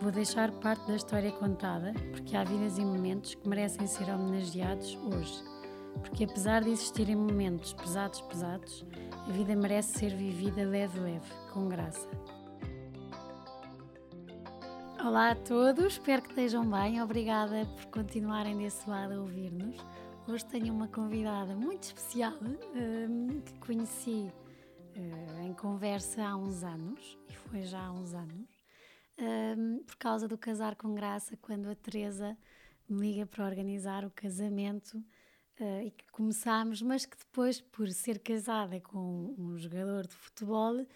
Vou deixar parte da história contada, porque há vidas e momentos que merecem ser homenageados hoje. Porque apesar de existirem momentos pesados, pesados, a vida merece ser vivida leve, leve, com graça. Olá a todos, espero que estejam bem. Obrigada por continuarem desse lado a ouvir-nos. Hoje tenho uma convidada muito especial um, que conheci uh, em conversa há uns anos, e foi já há uns anos, um, por causa do Casar com Graça, quando a Teresa me liga para organizar o casamento uh, e que começámos, mas que depois, por ser casada com um jogador de futebol, uh,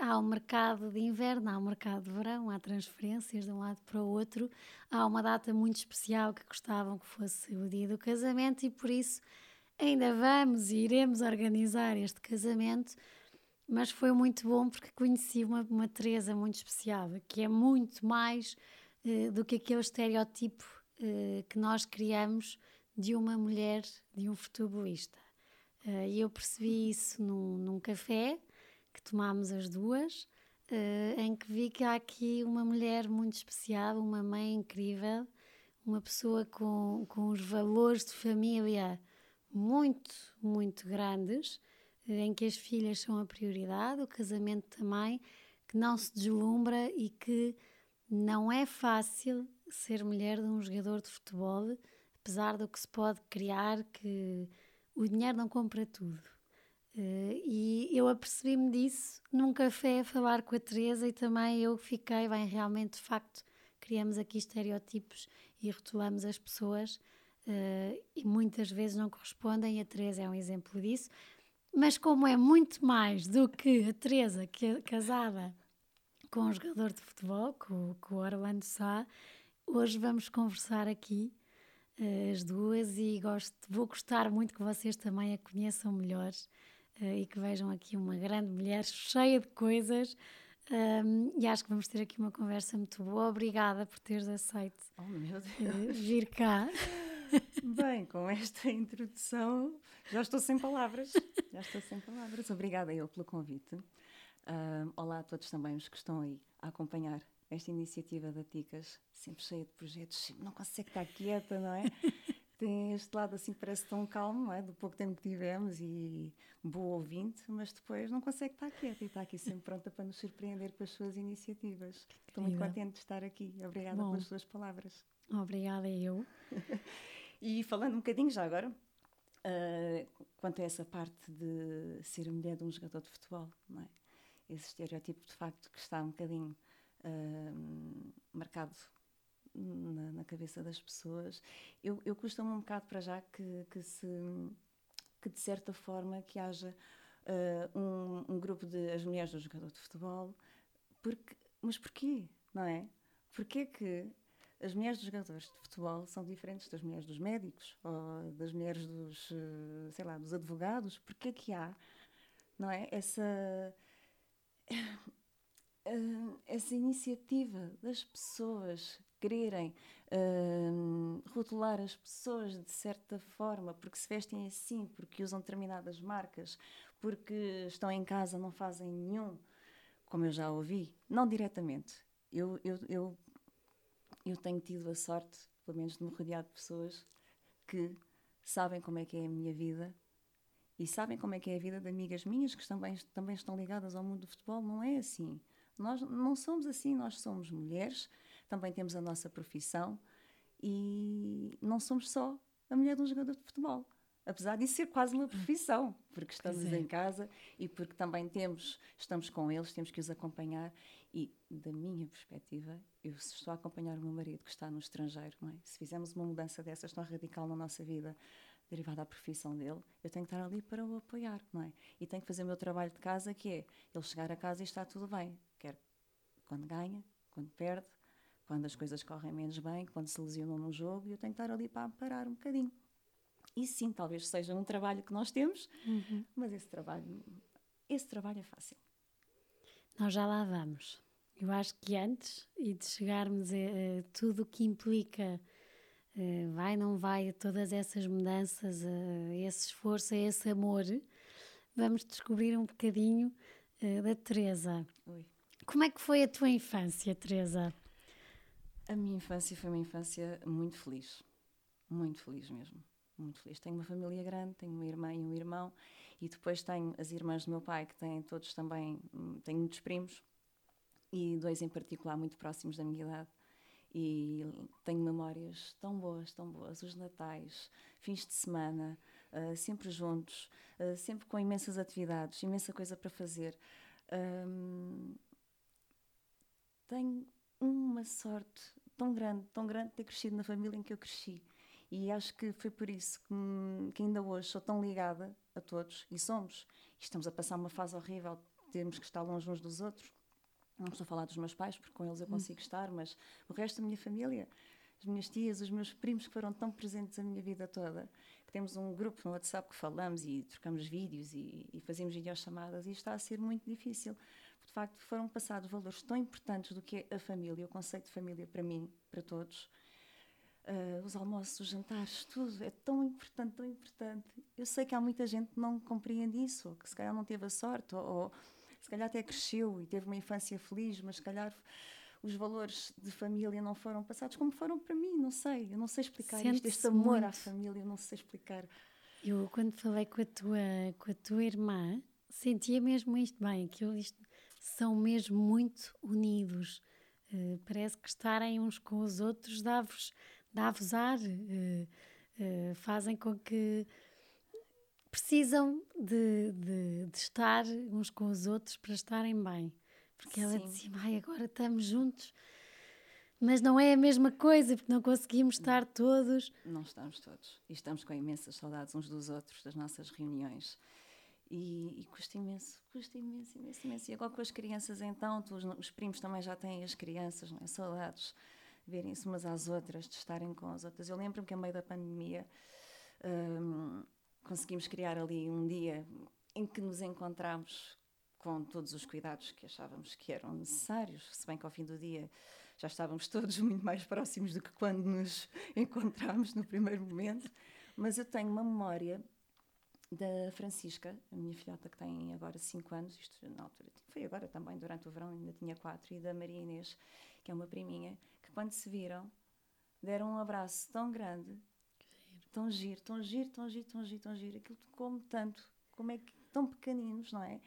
há um mercado de inverno, há um mercado de verão, há transferências de um lado para o outro, há uma data muito especial que gostavam que fosse o dia do casamento e por isso ainda vamos e iremos organizar este casamento. Mas foi muito bom porque conheci uma, uma Teresa muito especial, que é muito mais uh, do que aquele estereótipo que nós criamos de uma mulher, de um futebolista. Uh, e eu percebi isso num, num café que tomámos as duas, uh, em que vi que há aqui uma mulher muito especial, uma mãe incrível, uma pessoa com, com os valores de família muito, muito grandes, uh, em que as filhas são a prioridade, o casamento também, que não se deslumbra e que não é fácil ser mulher de um jogador de futebol apesar do que se pode criar, que o dinheiro não compra tudo. Uh, e eu apercebi-me disso num café a falar com a Teresa e também eu fiquei, bem, realmente, de facto, criamos aqui estereótipos e rotulamos as pessoas uh, e muitas vezes não correspondem a Teresa é um exemplo disso. Mas como é muito mais do que a Teresa, que é casada com um jogador de futebol, com, com o Orlando Sá, hoje vamos conversar aqui eh, as duas e gosto, vou gostar muito que vocês também a conheçam melhor uh, e que vejam aqui uma grande mulher cheia de coisas. Um, e acho que vamos ter aqui uma conversa muito boa. Obrigada por teres aceito oh, uh, vir cá. Bem, com esta introdução já estou sem palavras. Já estou sem palavras. Obrigada eu pelo convite. Uh, olá a todos também os que estão aí a acompanhar esta iniciativa da Ticas, sempre cheia de projetos, não consegue estar quieta, não é? Tem este lado assim parece tão calmo, não é? Do pouco tempo que tivemos e boa ouvinte, mas depois não consegue estar quieta e está aqui sempre pronta para nos surpreender com as suas iniciativas. Estou muito contente de estar aqui. Obrigada Bom, pelas suas palavras. Obrigada eu. e falando um bocadinho já agora, uh, quanto a essa parte de ser mulher de um jogador de futebol, não é? Esse estereótipo de facto que está um bocadinho uh, marcado na, na, cabeça das pessoas. Eu, eu costumo um bocado para já que, que, se, que de certa forma que haja uh, um, um, grupo de as mulheres do jogador de futebol, porque, mas porquê, não é? Porquê que as mulheres dos jogadores de futebol são diferentes das mulheres dos médicos ou das mulheres dos, sei lá, dos advogados? Porquê que há, não é? Essa uh, essa iniciativa das pessoas quererem uh, rotular as pessoas de certa forma, porque se vestem assim, porque usam determinadas marcas, porque estão em casa, não fazem nenhum, como eu já ouvi, não diretamente. Eu, eu, eu, eu tenho tido a sorte, pelo menos, de me rodear de pessoas que sabem como é que é a minha vida e sabem como é que é a vida de amigas minhas que também, também estão ligadas ao mundo do futebol. Não é assim. Nós não somos assim, nós somos mulheres, também temos a nossa profissão e não somos só a mulher de um jogador de futebol. Apesar de ser quase uma profissão, porque estamos em casa e porque também temos, estamos com eles, temos que os acompanhar. E, da minha perspectiva, eu estou a acompanhar o meu marido que está no estrangeiro, é? Se fizermos uma mudança dessas tão radical na nossa vida, derivada da profissão dele, eu tenho que estar ali para o apoiar, não é? E tenho que fazer o meu trabalho de casa, que é ele chegar a casa e está tudo bem. Quer quando ganha, quando perde, quando as coisas correm menos bem, quando se lesionam num jogo, eu tenho que estar ali para parar um bocadinho. E sim, talvez seja um trabalho que nós temos, Uhum. mas esse trabalho, esse trabalho é fácil. Nós já lá vamos. Eu acho que antes e de chegarmos a, a tudo o que implica eh, vai, não vai, a todas essas mudanças, a esse esforço, a esse amor, vamos descobrir um bocadinho eh, da Teresa. Ui. Como é que foi a tua infância, Teresa? A minha infância foi uma infância muito feliz. Muito feliz mesmo. Muito feliz. Tenho uma família grande, tenho uma irmã e um irmão, e depois tenho as irmãs do meu pai, que têm todos também. hum, Tenho muitos primos, e dois em particular muito próximos da minha idade. E tenho memórias tão boas, tão boas. Os natais, fins de semana, ah, sempre juntos, ah, sempre com imensas atividades, imensa coisa para fazer. Hum, tenho uma sorte tão grande, tão grande de ter crescido na família em que eu cresci. E acho que foi por isso que, que ainda hoje sou tão ligada a todos, e somos. Estamos a passar uma fase horrível, de termos que estar longe uns dos outros. Não estou a falar dos meus pais, porque com eles eu consigo estar, mas o resto da minha família, as minhas tias, os meus primos que foram tão presentes a minha vida toda, que temos um grupo no WhatsApp que falamos e trocamos vídeos e, e fazemos videochamadas, e está a ser muito difícil. De facto, foram passados valores tão importantes do que é a família, o conceito de família para mim, para todos. Ah, os almoços, os jantares, tudo é tão importante, tão importante. Eu sei que há muita gente que não compreende isso, ou que se calhar não teve a sorte, ou, ou se calhar até cresceu e teve uma infância feliz, mas se calhar os valores de família não foram passados como foram para mim, não sei, eu não sei explicar isto, este amor à muito. família, eu não sei explicar. Eu, quando falei com a tua, com a tua irmã, sentia mesmo isto bem, que eles são mesmo muito unidos. Eh, parece que estarem uns com os outros dá-vos dá-vos ar, eh, eh, fazem com que precisam de, de, de estar uns com os outros para estarem bem. Porque ela Sim. dizia, ai, agora estamos juntos, mas não é a mesma coisa, porque não conseguimos estar todos. Não estamos todos. E estamos com imensas saudades uns dos outros, das nossas reuniões. E, e custa imenso, custa imenso, imenso, imenso. E agora com as crianças, então, tu- os, os primos também já têm as crianças, não é? Saudades, verem-se umas às outras, de estarem com as outras. Eu lembro-me que, a meio da pandemia, hum, conseguimos criar ali um dia em que nos encontramos com todos os cuidados que achávamos que eram necessários, se bem que ao fim do dia já estávamos todos muito mais próximos do que quando nos encontramos no primeiro momento. Mas eu tenho uma memória da Francisca, a minha filhota que tem agora 5 anos, isto na altura foi agora também, durante o verão ainda tinha 4, e da Maria Inês, que é uma priminha, quando se viram deram um abraço tão grande, tão giro, tão giro, tão giro, tão giro, tão giro, aquilo tocou-me tanto, como é que tão pequeninos, não é?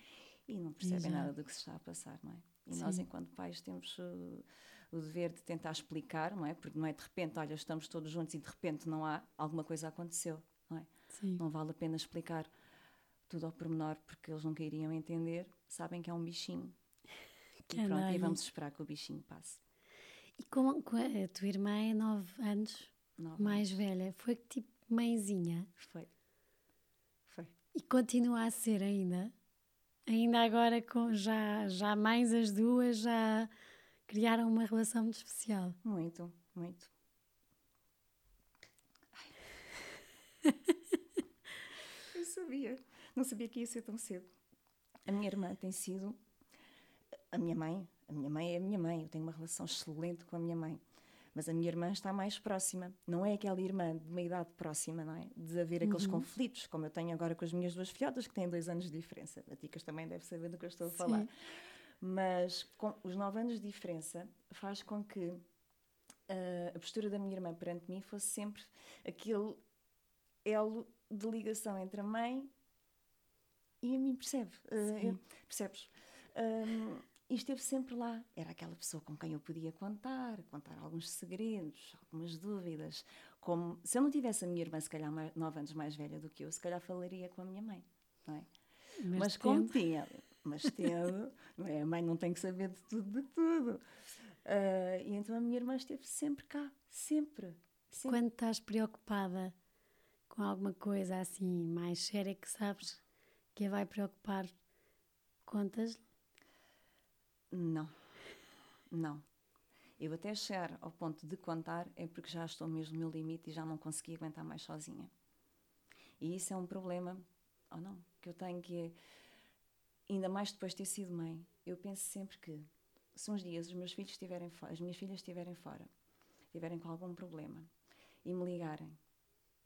E não percebem Exato. nada do que se está a passar, não é? E nós, Sim. enquanto pais, temos uh, o dever de tentar explicar, não é? Porque não é de repente, olha, estamos todos juntos e de repente não há, alguma coisa aconteceu, não é? Sim. Não vale a pena explicar tudo ao pormenor porque eles nunca iriam entender. Sabem que é um bichinho. Que e pronto, e vamos esperar que o bichinho passe. E com, com a, tua irmã é nove anos Nove mais anos. velha, foi tipo mãezinha Foi. Foi. e continua a ser ainda. Ainda agora com já, já mães as duas já criaram uma relação muito especial. Muito, muito. Eu sabia. Não sabia que ia ser tão cedo. A minha irmã tem sido a minha mãe. A minha mãe é a minha mãe. Eu tenho uma relação excelente com a minha mãe. Mas a minha irmã está mais próxima. Não é aquela irmã de uma idade próxima, não é? De haver aqueles conflitos, como eu tenho agora com as minhas duas filhotas, que têm dois anos de diferença. A Ticas também deve saber do que eu estou a falar. Sim. Mas com os nove anos de diferença faz com que ah, a postura da minha irmã perante mim fosse sempre aquele elo de ligação entre a mãe e a mim, percebe? Sim. eu- percebes? Ahm, e esteve sempre lá. Era aquela pessoa com quem eu podia contar, contar alguns segredos, algumas dúvidas. Como se eu não tivesse a minha irmã, se calhar mais- nove anos mais velha do que eu, se calhar falaria com a minha mãe, não é? Mas, como tendo- tinha, mas tendo, não é? a mãe não tem que saber de tudo, de tudo. Ah, e então a minha irmã esteve sempre cá, sempre. sempre. Quando estás preocupada com alguma coisa assim mais séria que sabes que vai preocupar, contas Não, não. Eu até chegar ao ponto de contar é porque já estou mesmo no limite e já não consegui aguentar mais sozinha. E isso é um problema, ou não, que eu tenho que é, ainda mais depois de ter sido mãe, eu penso sempre que se uns dias os meus filhos estiverem as minhas filhas estiverem fora, estiverem com algum problema e me ligarem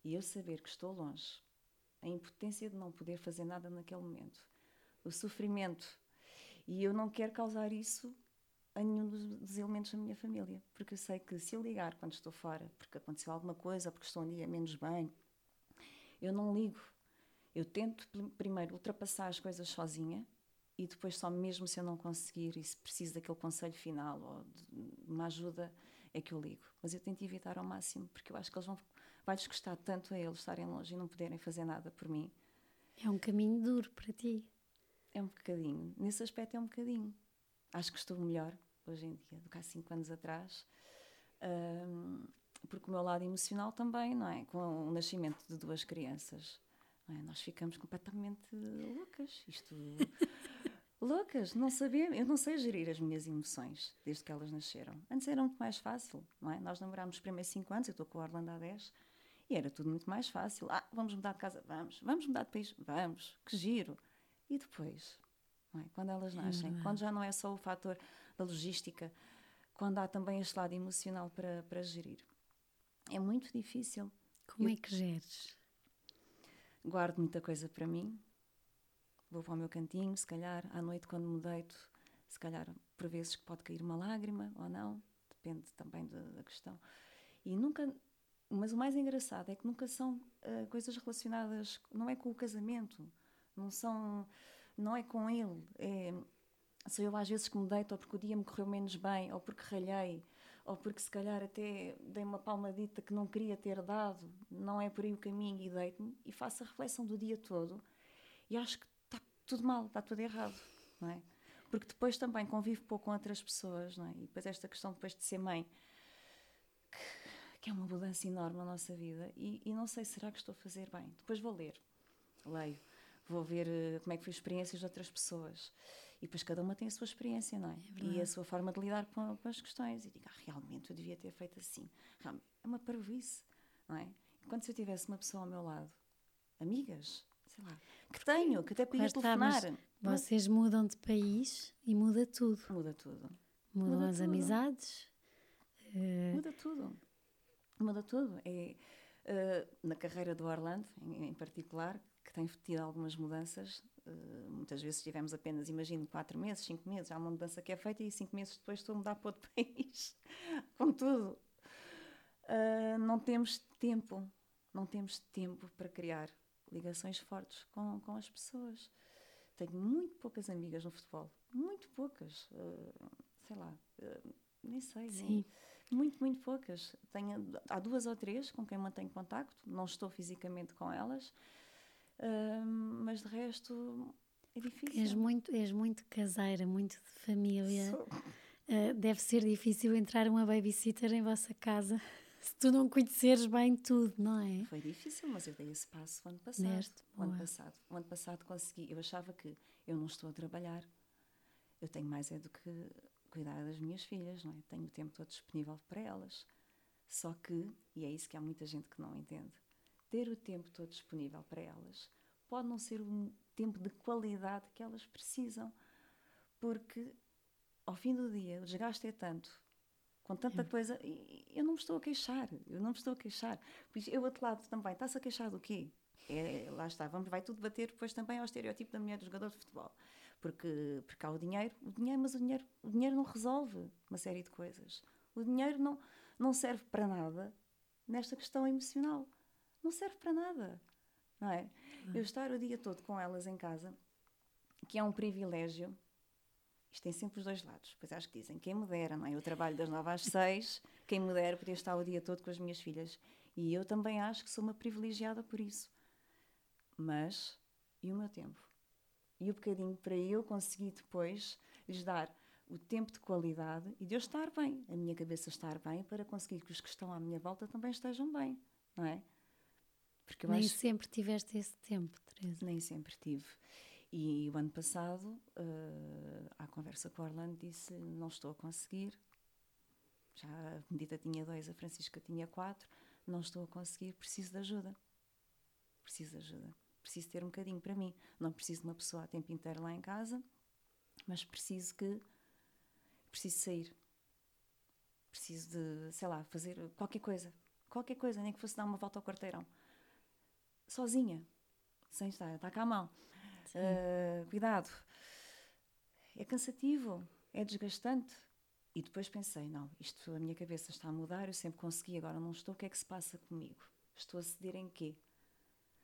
e eu saber que estou longe, a impotência de não poder fazer nada naquele momento, o sofrimento, e eu não quero causar isso a nenhum dos, elementos da minha família, porque eu sei que se eu ligar quando estou fora, porque aconteceu alguma coisa, porque estou um dia menos bem, eu não ligo. Eu tento primeiro ultrapassar as coisas sozinha e depois só mesmo se eu não conseguir e se preciso daquele conselho final ou de uma ajuda é que eu ligo. Mas eu tento evitar ao máximo, porque eu acho que eles vão vai-lhes custar tanto a eles estarem longe e não poderem fazer nada por mim. É um caminho duro para ti. É um bocadinho. Nesse aspecto é um bocadinho. Acho que estou melhor hoje em dia do que há cinco anos atrás. Um, porque o meu lado emocional também, não é? Com o nascimento de duas crianças, é? nós ficamos completamente loucas. Isto. loucas, não sabemos, eu não sei gerir as minhas emoções desde que elas nasceram. Antes era muito mais fácil, não é? Nós namorámos os primeiros cinco anos, eu estou com a Orlando há 10, e era tudo muito mais fácil. Ah, vamos mudar de casa? Vamos. Vamos mudar de país? Vamos. Que giro. E depois, é? quando elas nascem, é quando já não é só o fator da logística, quando há também este lado emocional para, para gerir. É muito difícil. Como Eu é que geres? Guardo muita coisa para mim, vou para o meu cantinho, se calhar à noite quando me deito, se calhar por vezes pode cair uma lágrima ou não, depende também da, da questão. E nunca, mas o mais engraçado é que nunca são uh, coisas relacionadas, não é com o casamento, não são, não é com ele, é, sou eu às vezes que me deito ou porque o dia me correu menos bem, ou porque ralhei, ou porque se calhar até dei uma palmadita que não queria ter dado, não é por aí o caminho e deito-me e faço a reflexão do dia todo e acho que está tudo mal, está tudo errado, não é? Porque depois também convivo pouco com outras pessoas, não é? E depois esta questão depois de ser mãe, que, que é uma mudança enorme na nossa vida e, e não sei, será que estou a fazer bem? Depois vou ler, leio, vou ver uh, como é que foi experiências de outras pessoas e depois cada uma tem a sua experiência, não é? é e a sua forma de lidar com, com as questões. E digo, ah, realmente eu devia ter feito assim. Realmente, é uma parvoíce, não é? Enquanto se eu tivesse uma pessoa ao meu lado, amigas, sei lá, que tenho, que até podia telefonar. Vocês mudam de país e muda tudo. Muda tudo. Mudam muda as tudo. amizades. Uh... Muda tudo. Muda tudo. É, uh, na carreira do Orlando, em, em particular, que tem tido algumas mudanças, Uh, muitas vezes tivemos apenas, imagino, quatro meses, cinco meses, há uma mudança que é feita e cinco meses depois estou a mudar para outro país. Contudo, uh, não temos tempo, não temos tempo para criar ligações fortes com, com as pessoas. Tenho muito poucas amigas no futebol, muito poucas, uh, sei lá, nem sei. Sim. Nem, muito, muito poucas. Tenho, há duas ou três com quem mantenho contacto, não estou fisicamente com elas, mas de resto é difícil. És muito, és muito caseira, muito de família. Uh, deve ser difícil entrar uma babysitter em vossa casa se tu não conheceres bem tudo, não é? Foi difícil, mas eu dei esse passo o ano passado. O ano passado, o ano passado consegui. Eu achava que eu não estou a trabalhar. Eu tenho mais é do que cuidar das minhas filhas, não é? Tenho o tempo todo disponível para elas. Só que, e é isso que há muita gente que não entende, ter o tempo todo disponível para elas pode não ser um tempo de qualidade que elas precisam, porque ao fim do dia o desgaste é tanto, com tanta é. coisa, e eu não me estou a queixar, eu não me estou a queixar. Pois eu, outro lado também, está-se a queixar do quê? É, lá está, vamos, vai tudo bater depois também ao estereótipo da mulher do jogador de futebol. Porque, porque há o dinheiro, o dinheiro, mas o dinheiro, o dinheiro não resolve uma série de coisas. O dinheiro não, não serve para nada nesta questão emocional não serve para nada, não é? Eu estar o dia todo com elas em casa, que é um privilégio, isto tem sempre os dois lados. Pois acho que dizem, quem me dera, não é? Eu trabalho das nove às seis, quem me dera poder estar o dia todo com as minhas filhas. E eu também acho que sou uma privilegiada por isso. Mas, e o meu tempo? E o bocadinho para eu conseguir depois lhes dar o tempo de qualidade e de eu estar bem, a minha cabeça estar bem, para conseguir que os que estão à minha volta também estejam bem, não é? Porque Nem acho... sempre tiveste esse tempo, Teresa. Nem sempre tive. E o ano passado, uh, à conversa com o Orlando, disse: Não estou a conseguir. Já a Benedita tinha dois, a Francisca tinha quatro. Não estou a conseguir, preciso de ajuda. preciso de ajuda. Preciso ter um bocadinho para mim. Não preciso de uma pessoa a tempo inteiro lá em casa, mas preciso que. Preciso sair. Preciso de, sei lá, fazer qualquer coisa. Qualquer coisa, nem que fosse dar uma volta ao quarteirão. Sozinha. Sem estar, está cá a mão. Uh, cuidado. É cansativo, é desgastante. E depois pensei: não, isto, a minha cabeça está a mudar, eu sempre consegui, agora não estou, o que é que se passa comigo? Estou a ceder em quê?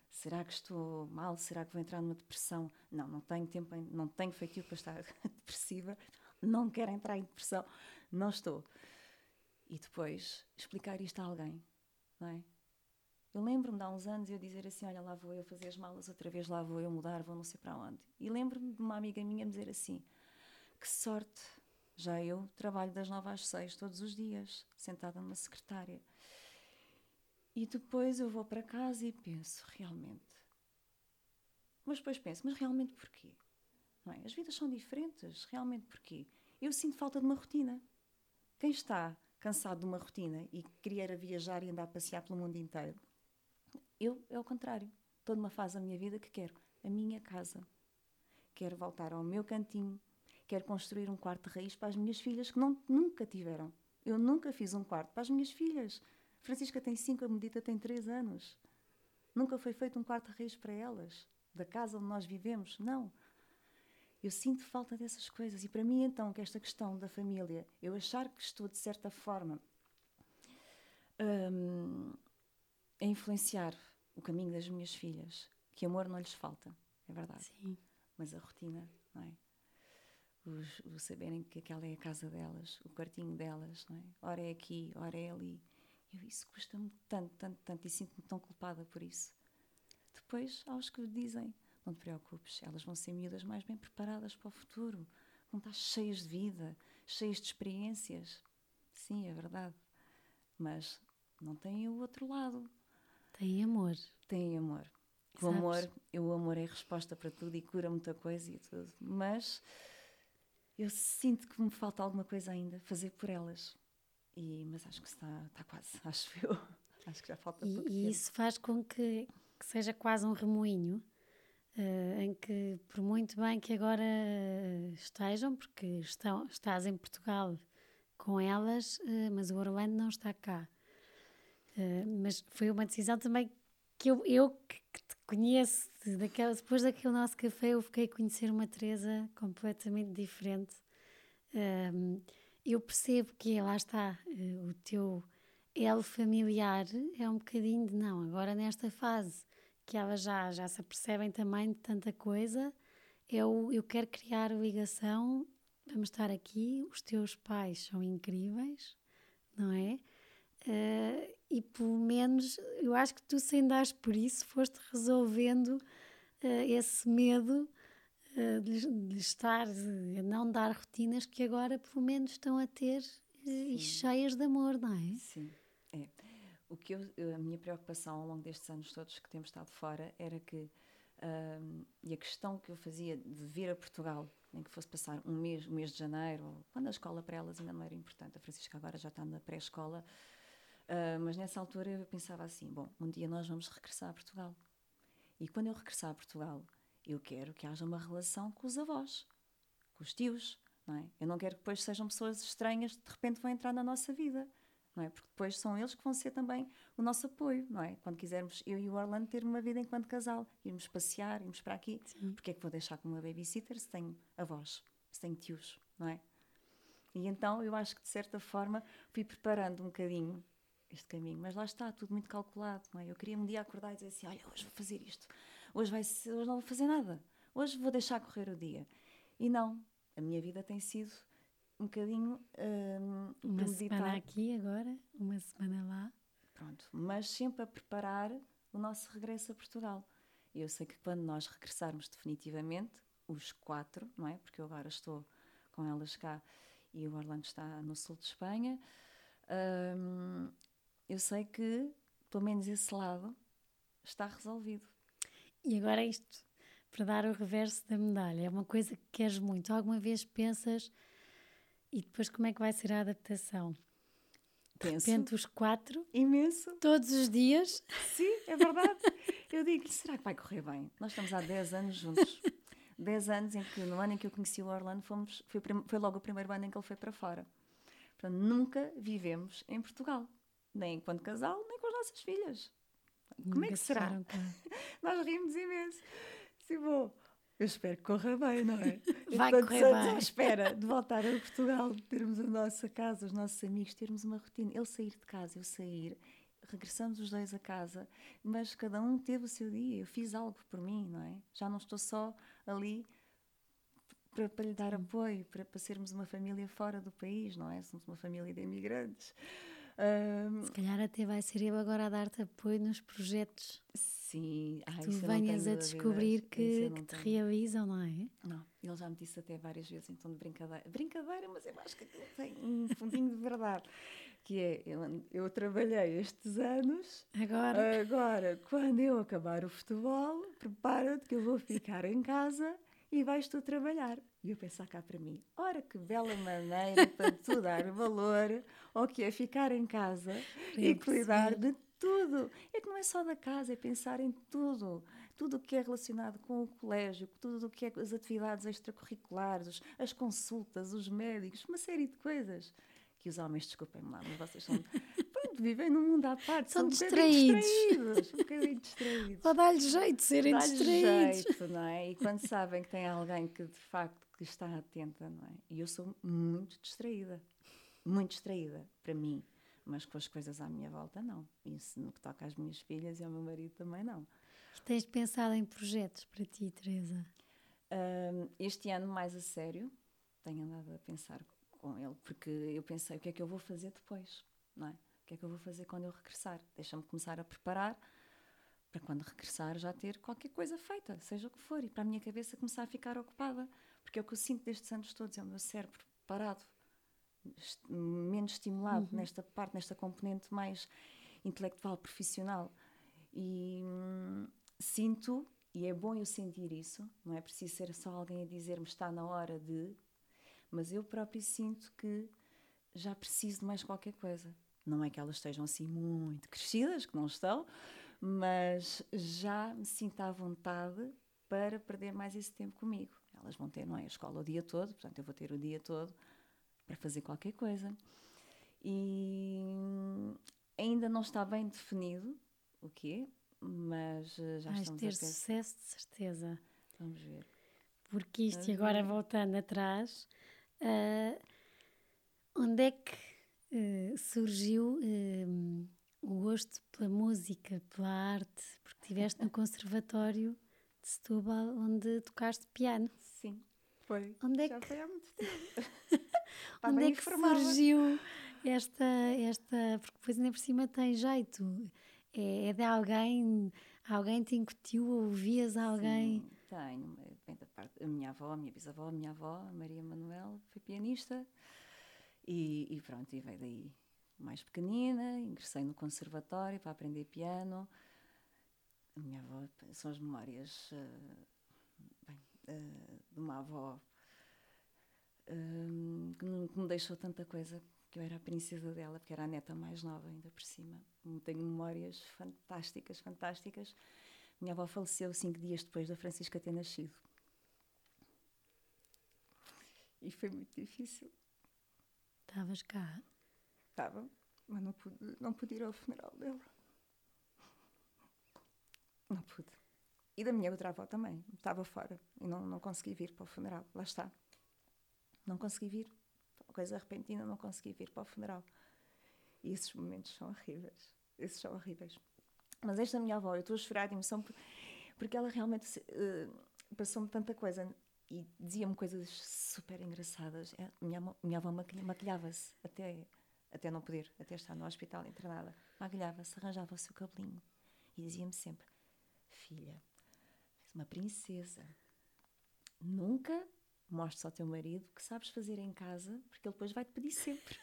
Será que estou mal? Será que vou entrar numa depressão? Não, não tenho tempo, não tenho feitiço para estar depressiva, não quero entrar em depressão, não estou. E depois explicar isto a alguém, não é? Eu lembro-me de há uns anos eu dizer assim: Olha, lá vou eu fazer as malas, outra vez lá vou eu mudar, vou não sei para onde. E lembro-me de uma amiga minha dizer assim: Que sorte, já eu trabalho das nove às seis todos os dias, sentada numa secretária. E depois eu vou para casa e penso: Realmente. Mas depois penso: Mas realmente porquê? Não é? As vidas são diferentes, realmente porquê? Eu sinto falta de uma rotina. Quem está cansado de uma rotina e queria viajar e andar a passear pelo mundo inteiro, eu é o contrário. Estou numa fase da minha vida que quero a minha casa. Quero voltar ao meu cantinho. Quero construir um quarto de raiz para as minhas filhas que não, nunca tiveram. Eu nunca fiz um quarto para as minhas filhas. Francisca tem cinco, a Medita tem três anos. Nunca foi feito um quarto de raiz para elas, da casa onde nós vivemos. Não. Eu sinto falta dessas coisas. E para mim, então, que esta questão da família, eu achar que estou, de certa forma, hum, a influenciar o caminho das minhas filhas, que amor não lhes falta, é verdade. Sim. Mas a rotina, não é? Os, o saberem que aquela é a casa delas, o quartinho delas, não é? Ora é aqui, ora é ali. Eu, isso custa-me tanto, tanto, tanto e sinto-me tão culpada por isso. Depois, há os que dizem: não te preocupes, elas vão ser miúdas mais bem preparadas para o futuro, vão estar cheias de vida, cheias de experiências. Sim, é verdade. Mas não têm o outro lado tem amor. Tem amor. O amor, o amor é a resposta para tudo e cura muita coisa e tudo. Mas eu sinto que me falta alguma coisa ainda fazer por elas. E, mas acho que está, está quase, acho eu. Acho que já falta e, pouco E isso faz com que, que seja quase um remoinho uh, em que, por muito bem que agora estejam, porque estão, estás em Portugal com elas, uh, mas o Orlando não está cá. Uh, mas foi uma decisão também que eu, eu que, que te conheço, daquela, depois daquele nosso café, eu fiquei a conhecer uma Teresa completamente diferente. Uh, eu percebo que lá está, uh, o teu elo familiar é um bocadinho de não, agora nesta fase que elas já, já se apercebem também de tanta coisa, eu, eu quero criar ligação, vamos estar aqui, os teus pais são incríveis, não é? Uh, e pelo menos eu acho que tu, sem dares por isso, foste resolvendo uh, esse medo uh, de, de, estar, a não dar rotinas que agora pelo menos estão a ter e cheias de amor, não é? Sim, é. O que eu, a minha preocupação ao longo destes anos todos que temos estado fora era que, e a questão que eu fazia de vir a Portugal, nem que fosse passar um mês, um mês de janeiro, quando a escola para elas ainda não era importante, a Francisca agora já está na pré-escola, Uh, mas nessa altura eu pensava assim: bom, um dia nós vamos regressar a Portugal. E quando eu regressar a Portugal, eu quero que haja uma relação com os avós, com os tios, não é? Eu não quero que depois sejam pessoas estranhas que de repente vão entrar na nossa vida, não é? Porque depois são eles que vão ser também o nosso apoio, não é? Quando quisermos, eu e o Orlando, ter uma vida enquanto casal, irmos passear, irmos para aqui, Sim. porque é que vou deixar com uma babysitter se tenho avós, se tenho tios, não é? E então eu acho que de certa forma fui preparando um bocadinho este caminho. Mas lá está, tudo muito calculado. Não é? Eu queria um dia acordar e dizer assim: olha, hoje vou fazer isto, hoje, vai ser, hoje não vou fazer nada, hoje vou deixar correr o dia. E não, a minha vida tem sido um bocadinho. Um, uma semana aqui agora, uma semana lá. Pronto, mas sempre a preparar o nosso regresso a Portugal. Eu sei que quando nós regressarmos definitivamente, os quatro, não é? Porque eu agora estou com elas cá e o Orlando está no sul de Espanha. Um, eu sei que, pelo menos esse lado, está resolvido. E agora isto, para dar o reverso da medalha, é uma coisa que queres muito. Alguma vez pensas e depois como é que vai ser a adaptação? De repente, os quatro, imenso. todos os dias. Sim, é verdade. Eu digo-lhe, será que vai correr bem? Nós estamos há 10 anos juntos. 10 anos em que, no ano em que eu conheci o Orlando, fomos, foi, foi logo o primeiro ano em que ele foi para fora. Portanto, nunca vivemos em Portugal. Nem enquanto casal, nem com as nossas filhas. Como Nunca é que se será? cá. Nós rimos imenso. Sim, bom. Eu espero que corra bem, não é? Vai portanto, correr bem. à espera de voltar a Portugal, de termos a nossa casa, os nossos amigos, termos uma rotina. Ele sair de casa, eu sair, regressamos os dois a casa, mas cada um teve o seu dia. Eu fiz algo por mim, não é? Já não estou só ali para, para lhe dar apoio, para, para sermos uma família fora do país, não é? Somos uma família de imigrantes. Ahm, Se calhar até vai ser eu agora a dar-te apoio nos projetos sim, ai, que tu venhas a descobrir que, que te realizam, não é? Não, ele já me disse até várias vezes tom de brincadeira. Brincadeira, mas eu acho que aquilo tem um fundinho de verdade. Que é, eu, eu trabalhei estes anos, Agora, agora, quando eu acabar o futebol, prepara-te que eu vou ficar em casa e vais tu trabalhar. E eu pensar cá para mim, ora que bela maneira para tu dar valor ao que é ficar em casa e cuidar de tudo. É que não é só da casa, é pensar em tudo. Tudo o que é relacionado com o colégio, tudo o que é as atividades extracurriculares, as consultas, os médicos, uma série de coisas. Que os homens, desculpem-me lá, mas vocês são. Pronto, vivem num mundo à parte, São são, um distraídos. Um bocadinho distraídos. para dar-lhe jeito de serem distraídos. jeito, não é? E quando sabem que tem alguém que de facto que está atenta, não é? E eu sou muito distraída, muito distraída, para mim, mas com as coisas à minha volta, não. Isso no que toca às minhas filhas e ao meu marido também não. E tens pensado em projetos para ti, Teresa? Ahm, este ano, mais a sério, tenho andado a pensar com ele, porque eu pensei o que é que eu vou fazer depois, não é? O que é que eu vou fazer quando eu regressar? Deixa-me começar a preparar para quando regressar já ter qualquer coisa feita, seja o que for, e para a minha cabeça começar a ficar ocupada, porque é o que eu sinto destes anos todos, é o meu cérebro parado, menos estimulado nesta parte, nesta componente mais intelectual, profissional. E hum, sinto, e é bom eu sentir isso, não é preciso ser só alguém a dizer-me está na hora de, mas eu próprio sinto que já preciso de mais qualquer coisa. Não é que elas estejam assim muito crescidas, que não estão, mas já me sinto à vontade para perder mais esse tempo comigo. Elas vão ter, não é, a escola o dia todo, portanto eu vou ter o dia todo para fazer qualquer coisa. E ainda não está bem definido o quê, mas eh, já Vais estamos ter a pensar. sucesso de certeza. Vamos ver. Porque isto, e agora voltando atrás, ah, onde é que ah, surgiu ah, o gosto pela música, pela arte? Porque estiveste no Conservatório de Setúbal, onde tocaste piano. Sim, foi. Onde é já que- foi há muito tempo. Onde bem é que informada. surgiu esta, esta. Porque depois ainda por cima tem jeito. É, é de alguém, alguém te incutiu, ouvias alguém. Sim, tenho. Vem da parte. A minha avó, a minha bisavó, a minha avó, a Maria Manuel, foi pianista. E, e pronto, e veio daí mais pequenina, ingressei no conservatório para aprender piano. A minha avó, são as memórias eh, bem, eh, de uma avó eh, que, me, que me deixou tanta coisa, que eu era a princesa dela, porque era a neta mais nova, ainda por cima. Tenho memórias fantásticas, fantásticas. Minha avó faleceu cinco dias depois da Francisca ter nascido. E foi muito difícil. Estavas cá. Estava, mas não pude, não pude ir ao funeral dela. Não pude. E da minha outra avó também. Estava fora e não, não consegui vir para o funeral. Lá está. Não consegui vir. Uma coisa repentina, não consegui vir para o funeral. E esses momentos são horríveis. Esses são horríveis. Mas esta minha avó, eu estou a chorar de emoção por- porque ela realmente eh, passou-me tanta coisa e dizia-me coisas super engraçadas. É, minha, minha avó maquilha- maquilhava-se até, até não poder, até estar no hospital internada. Maquilhava-se, arranjava o seu cabelinho e dizia-me sempre: Filha, és uma princesa. Nunca mostres ao teu marido que sabes fazer em casa, porque ele depois vai-te pedir sempre.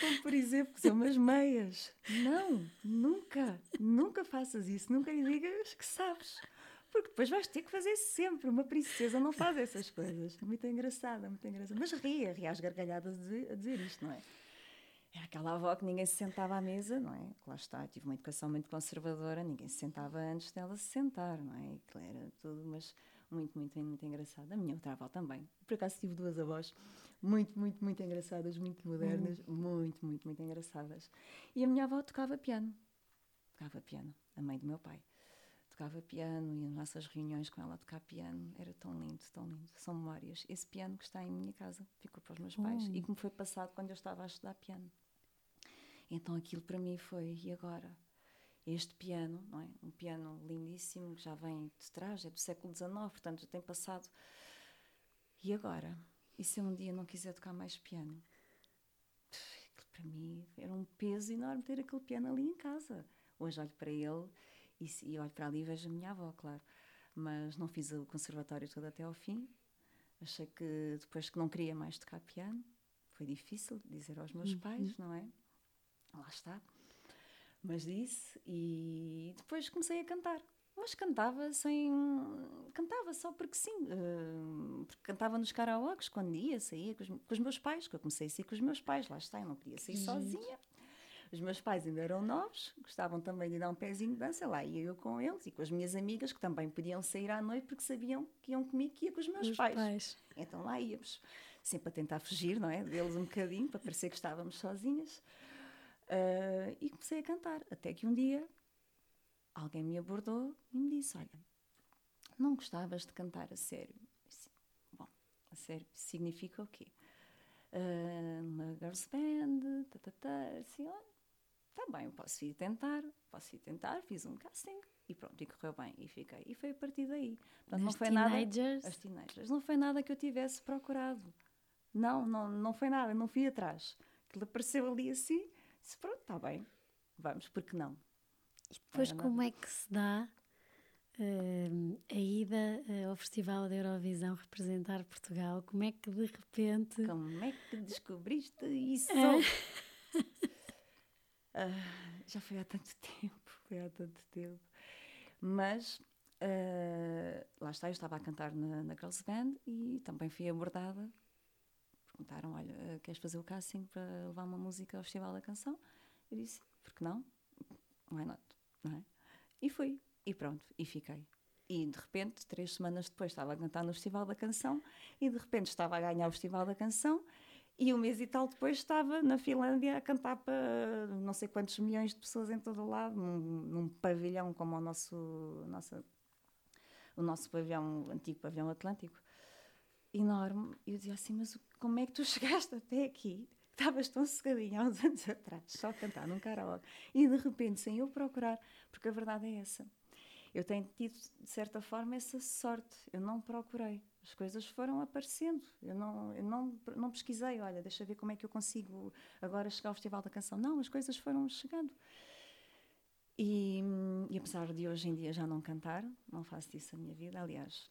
Como, por exemplo, fazer umas meias. Não, nunca, nunca faças isso. Nunca lhe digas que sabes. Porque depois vais ter que fazer sempre. Uma princesa não faz essas coisas. Muito engraçada, muito engraçada. Mas ria, ria às gargalhadas a dizer isto, não é? Era aquela avó que ninguém se sentava à mesa, não é? Lá está, tive uma educação muito conservadora, ninguém se sentava antes dela se sentar, não é? Aquilo era tudo, mas muito, muito, muito engraçada. A minha outra avó também. Por acaso tive duas avós muito, muito, muito engraçadas, muito modernas, uhum. muito, muito, muito engraçadas. E a minha avó tocava piano. Tocava piano, a mãe do meu pai. Tocava piano e nas nossas reuniões com ela a tocar piano era tão lindo, tão lindo. São memórias. Esse piano que está em minha casa ficou para os meus pais e que me foi passado quando eu estava a estudar piano. Então aquilo para mim foi, e agora? Este piano, não é? Um piano lindíssimo que já vem de trás, é do século XIX, portanto já tem passado. E agora? E se eu um dia não quiser tocar mais piano? Aquilo para mim era um peso enorme ter aquele piano ali em casa. Hoje olho para ele e, e olho para ali e vejo a minha avó, claro. Mas não fiz o conservatório todo até ao fim. Achei que depois que não queria mais tocar piano, foi difícil dizer aos meus uhum. pais, não é? Lá está. Mas disse e depois comecei a cantar. Mas cantava sem. Cantava só porque sim. Uh, porque cantava nos karaokes quando ia, saía com os, com os, meus pais, que eu comecei a sair com os meus pais, lá está, eu não podia sair sozinha. Os meus pais ainda eram novos, gostavam também de dar um pezinho de dança, lá ia eu com eles e com as minhas amigas, que também podiam sair à noite porque sabiam que iam comigo que ia com os meus pais. pais. Então lá íamos, sempre a tentar fugir, não é? Deles um bocadinho, para parecer que estávamos sozinhas. Uh, e comecei a cantar, até que um dia alguém me abordou e me disse: Olha, não gostavas de cantar a sério? Disse, Bom, a sério significa o quê? Uh, uma girls band, tá, tá, tá, assim, olha, tá bem, posso ir tentar, posso ir tentar, fiz um casting e pronto, e correu bem, e fiquei. E foi a partir daí. Portanto, não foi teenagers. nada. As teenagers. Não foi nada que eu tivesse procurado. Não, não, não foi nada, não fui atrás. Aquilo apareceu ali assim, disse, pronto, está bem, vamos, porque não? E depois, como é que se dá uh, a ida uh, ao Festival da Eurovisão representar Portugal? Como é que de repente. Como é que descobriste isso? uh, já foi há tanto tempo, foi há tanto tempo. Mas uh, lá está, eu estava a cantar na, na Girls Band e também fui abordada. Perguntaram: Olha, queres fazer o casting para levar uma música ao Festival da Canção? Eu disse: Por que não? Why not? não é? E fui, e pronto, e fiquei. E de repente, três semanas depois, estava a cantar no Festival da Canção, e de repente estava a ganhar o Festival da Canção, e um mês e tal depois estava na Finlândia a cantar para não sei quantos milhões de pessoas em todo o lado, num, num pavilhão como o nosso, nossa, o nosso pavilhão, o antigo pavilhão atlântico, enorme. E eu dizia assim: Mas como é que tu chegaste até aqui? estavas tão cegadinha há uns anos atrás, só a cantar num karaoke, e de repente, sem eu procurar, porque a verdade é essa. Eu tenho tido, de certa forma, essa sorte. Eu não procurei. As coisas foram aparecendo. Eu não, eu não, não pesquisei, olha, deixa ver como é que eu consigo agora chegar ao Festival da Canção. Não, as coisas foram chegando. E, e apesar de hoje em dia já não cantar, não faço disso a minha vida. Aliás,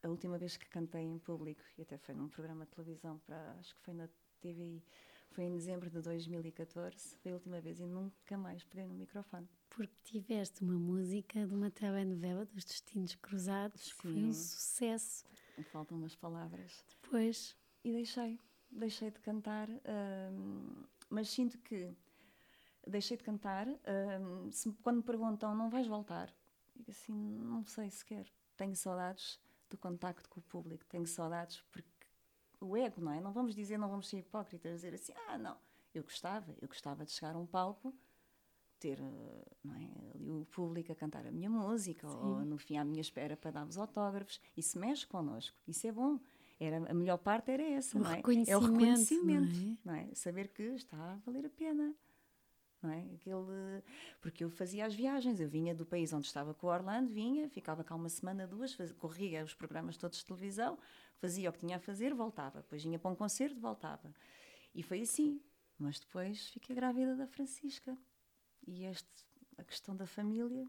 a última vez que cantei em público, e até foi num programa de televisão, para, acho que foi na TVI, foi em dezembro de 2014, foi a última vez e nunca mais peguei no microfone. Porque tiveste uma música de uma telenovela dos Destinos Cruzados, Sim. que foi um sucesso. Faltam umas palavras. Depois. E deixei, deixei de cantar, hum, mas sinto que deixei de cantar. Hum, se, quando me perguntam, não vais voltar? Digo assim, não sei sequer. Tenho saudades do contacto com o público, tenho saudades porque o ego, não é? Não vamos dizer, não vamos ser hipócritas, dizer assim, ah, não, eu gostava, eu gostava de chegar a um palco, ter não é, ali o público a cantar a minha música, Sim. ou no fim à minha espera para dar os autógrafos, isso mexe connosco, isso é bom. Era, a melhor parte era essa, o não é? É o reconhecimento, não é? não é? Saber que está a valer a pena. Não é? Aquele, porque eu fazia as viagens, eu vinha do país onde estava com o Orlando, vinha, ficava cá uma semana, duas, corria os programas todos de televisão, fazia o que tinha a fazer, voltava. Depois vinha para um concerto, voltava. E foi assim. Mas depois fiquei grávida da Francisca. E este, a questão da família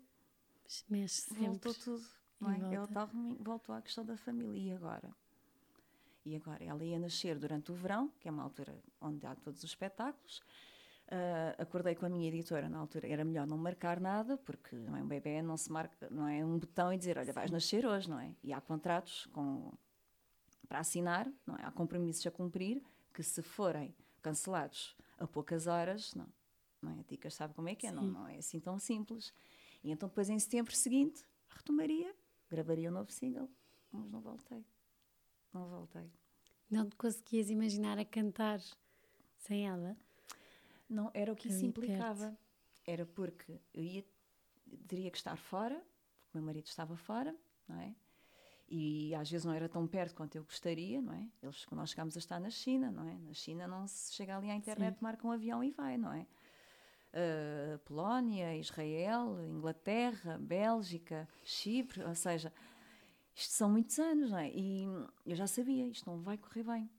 Mexe voltou tudo. Não é? Eu tal, voltou à questão da família. E agora? E agora? Ela ia nascer durante o verão, que é uma altura onde há todos os espetáculos. Uh, acordei com a minha editora na altura, era melhor não marcar nada, porque não é um bebê, não se marca, não é um botão e dizer, olha, vais nascer hoje, não é? E há contratos com, para assinar, não é? Há compromissos a cumprir, que se forem cancelados a poucas horas, não, não é? Ticas sabe como é que é, não, não é assim tão simples. E então depois em setembro seguinte, retomaria, gravaria um novo single, mas não voltei. Não voltei. Não te conseguias imaginar a cantar sem ela? Não, era o que isso implicava. Era porque eu ia, teria que estar fora, porque o meu marido estava fora, não é? E às vezes não era tão perto quanto eu gostaria, não é? Eles, nós chegámos a estar na China, não é? Na China não se chega ali à internet, Sim. marca um avião e vai, não é? Uh, Polónia, Israel, Inglaterra, Bélgica, Chipre, ou seja, isto são muitos anos, não é? E eu já sabia, isto não vai correr bem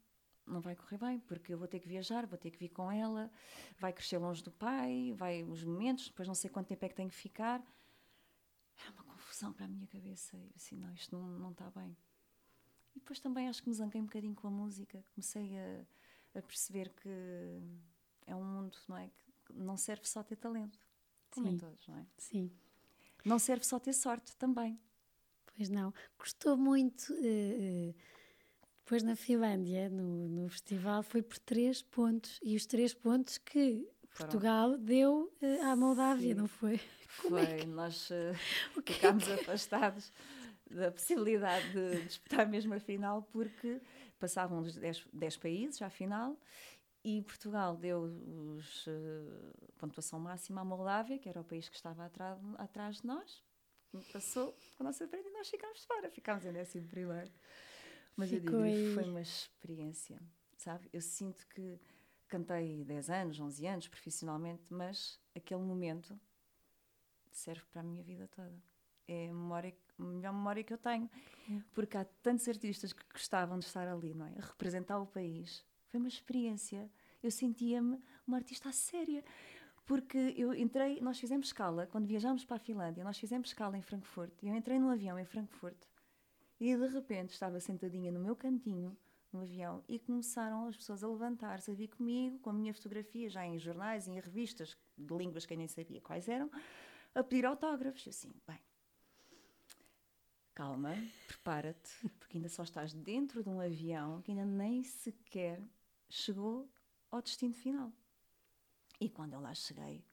não vai correr bem, porque eu vou ter que viajar, vou ter que vir com ela, vai crescer longe do pai, vai os momentos, depois não sei quanto tempo é que tenho que ficar. Era uma confusão para a minha cabeça. Eu assim, não, isto não, não está bem. E depois também acho que me zanguei um bocadinho com a música. Comecei a, a perceber que é um mundo, não é? Que não serve só ter talento, como Sim. em todos, não é? Sim. Não serve só ter sorte também. Pois não. Gostou muito. Uh, uh depois na Finlândia, no, no festival, foi por três pontos. E os três pontos que. Portugal deu uh, à Moldávia, Sim. não foi? Como foi, é que... nós uh, ficámos é afastados da possibilidade de disputar mesmo a final porque passavam os 10 países à final e Portugal deu os, uh, pontuação máxima à Moldávia, que era o país que estava atrás, atrás de nós. Passou a nossa frente e nós ficámos fora, ficámos em décimo primeiro. Mas Ficou eu digo, foi uma experiência, sabe? Eu sinto que cantei 10 anos, 11 anos profissionalmente, mas aquele momento serve para a minha vida toda. É a, memória, a melhor memória que eu tenho. É. Porque há tantos artistas que gostavam de estar ali, não é? A representar o país. Foi uma experiência. Eu sentia-me uma artista séria. Porque eu entrei, nós fizemos escala, quando viajámos para a Finlândia, nós fizemos escala em Frankfurt. E eu entrei num avião em Frankfurt e de repente estava sentadinha no meu cantinho, no avião, e começaram as pessoas a levantar-se, a vir comigo, com a minha fotografia, já em jornais e em revistas de línguas que eu nem sabia quais eram, a pedir autógrafos. Eu assim, bem, calma, prepara-te, porque ainda só estás dentro de um avião que ainda nem sequer chegou ao destino final. E quando eu lá cheguei,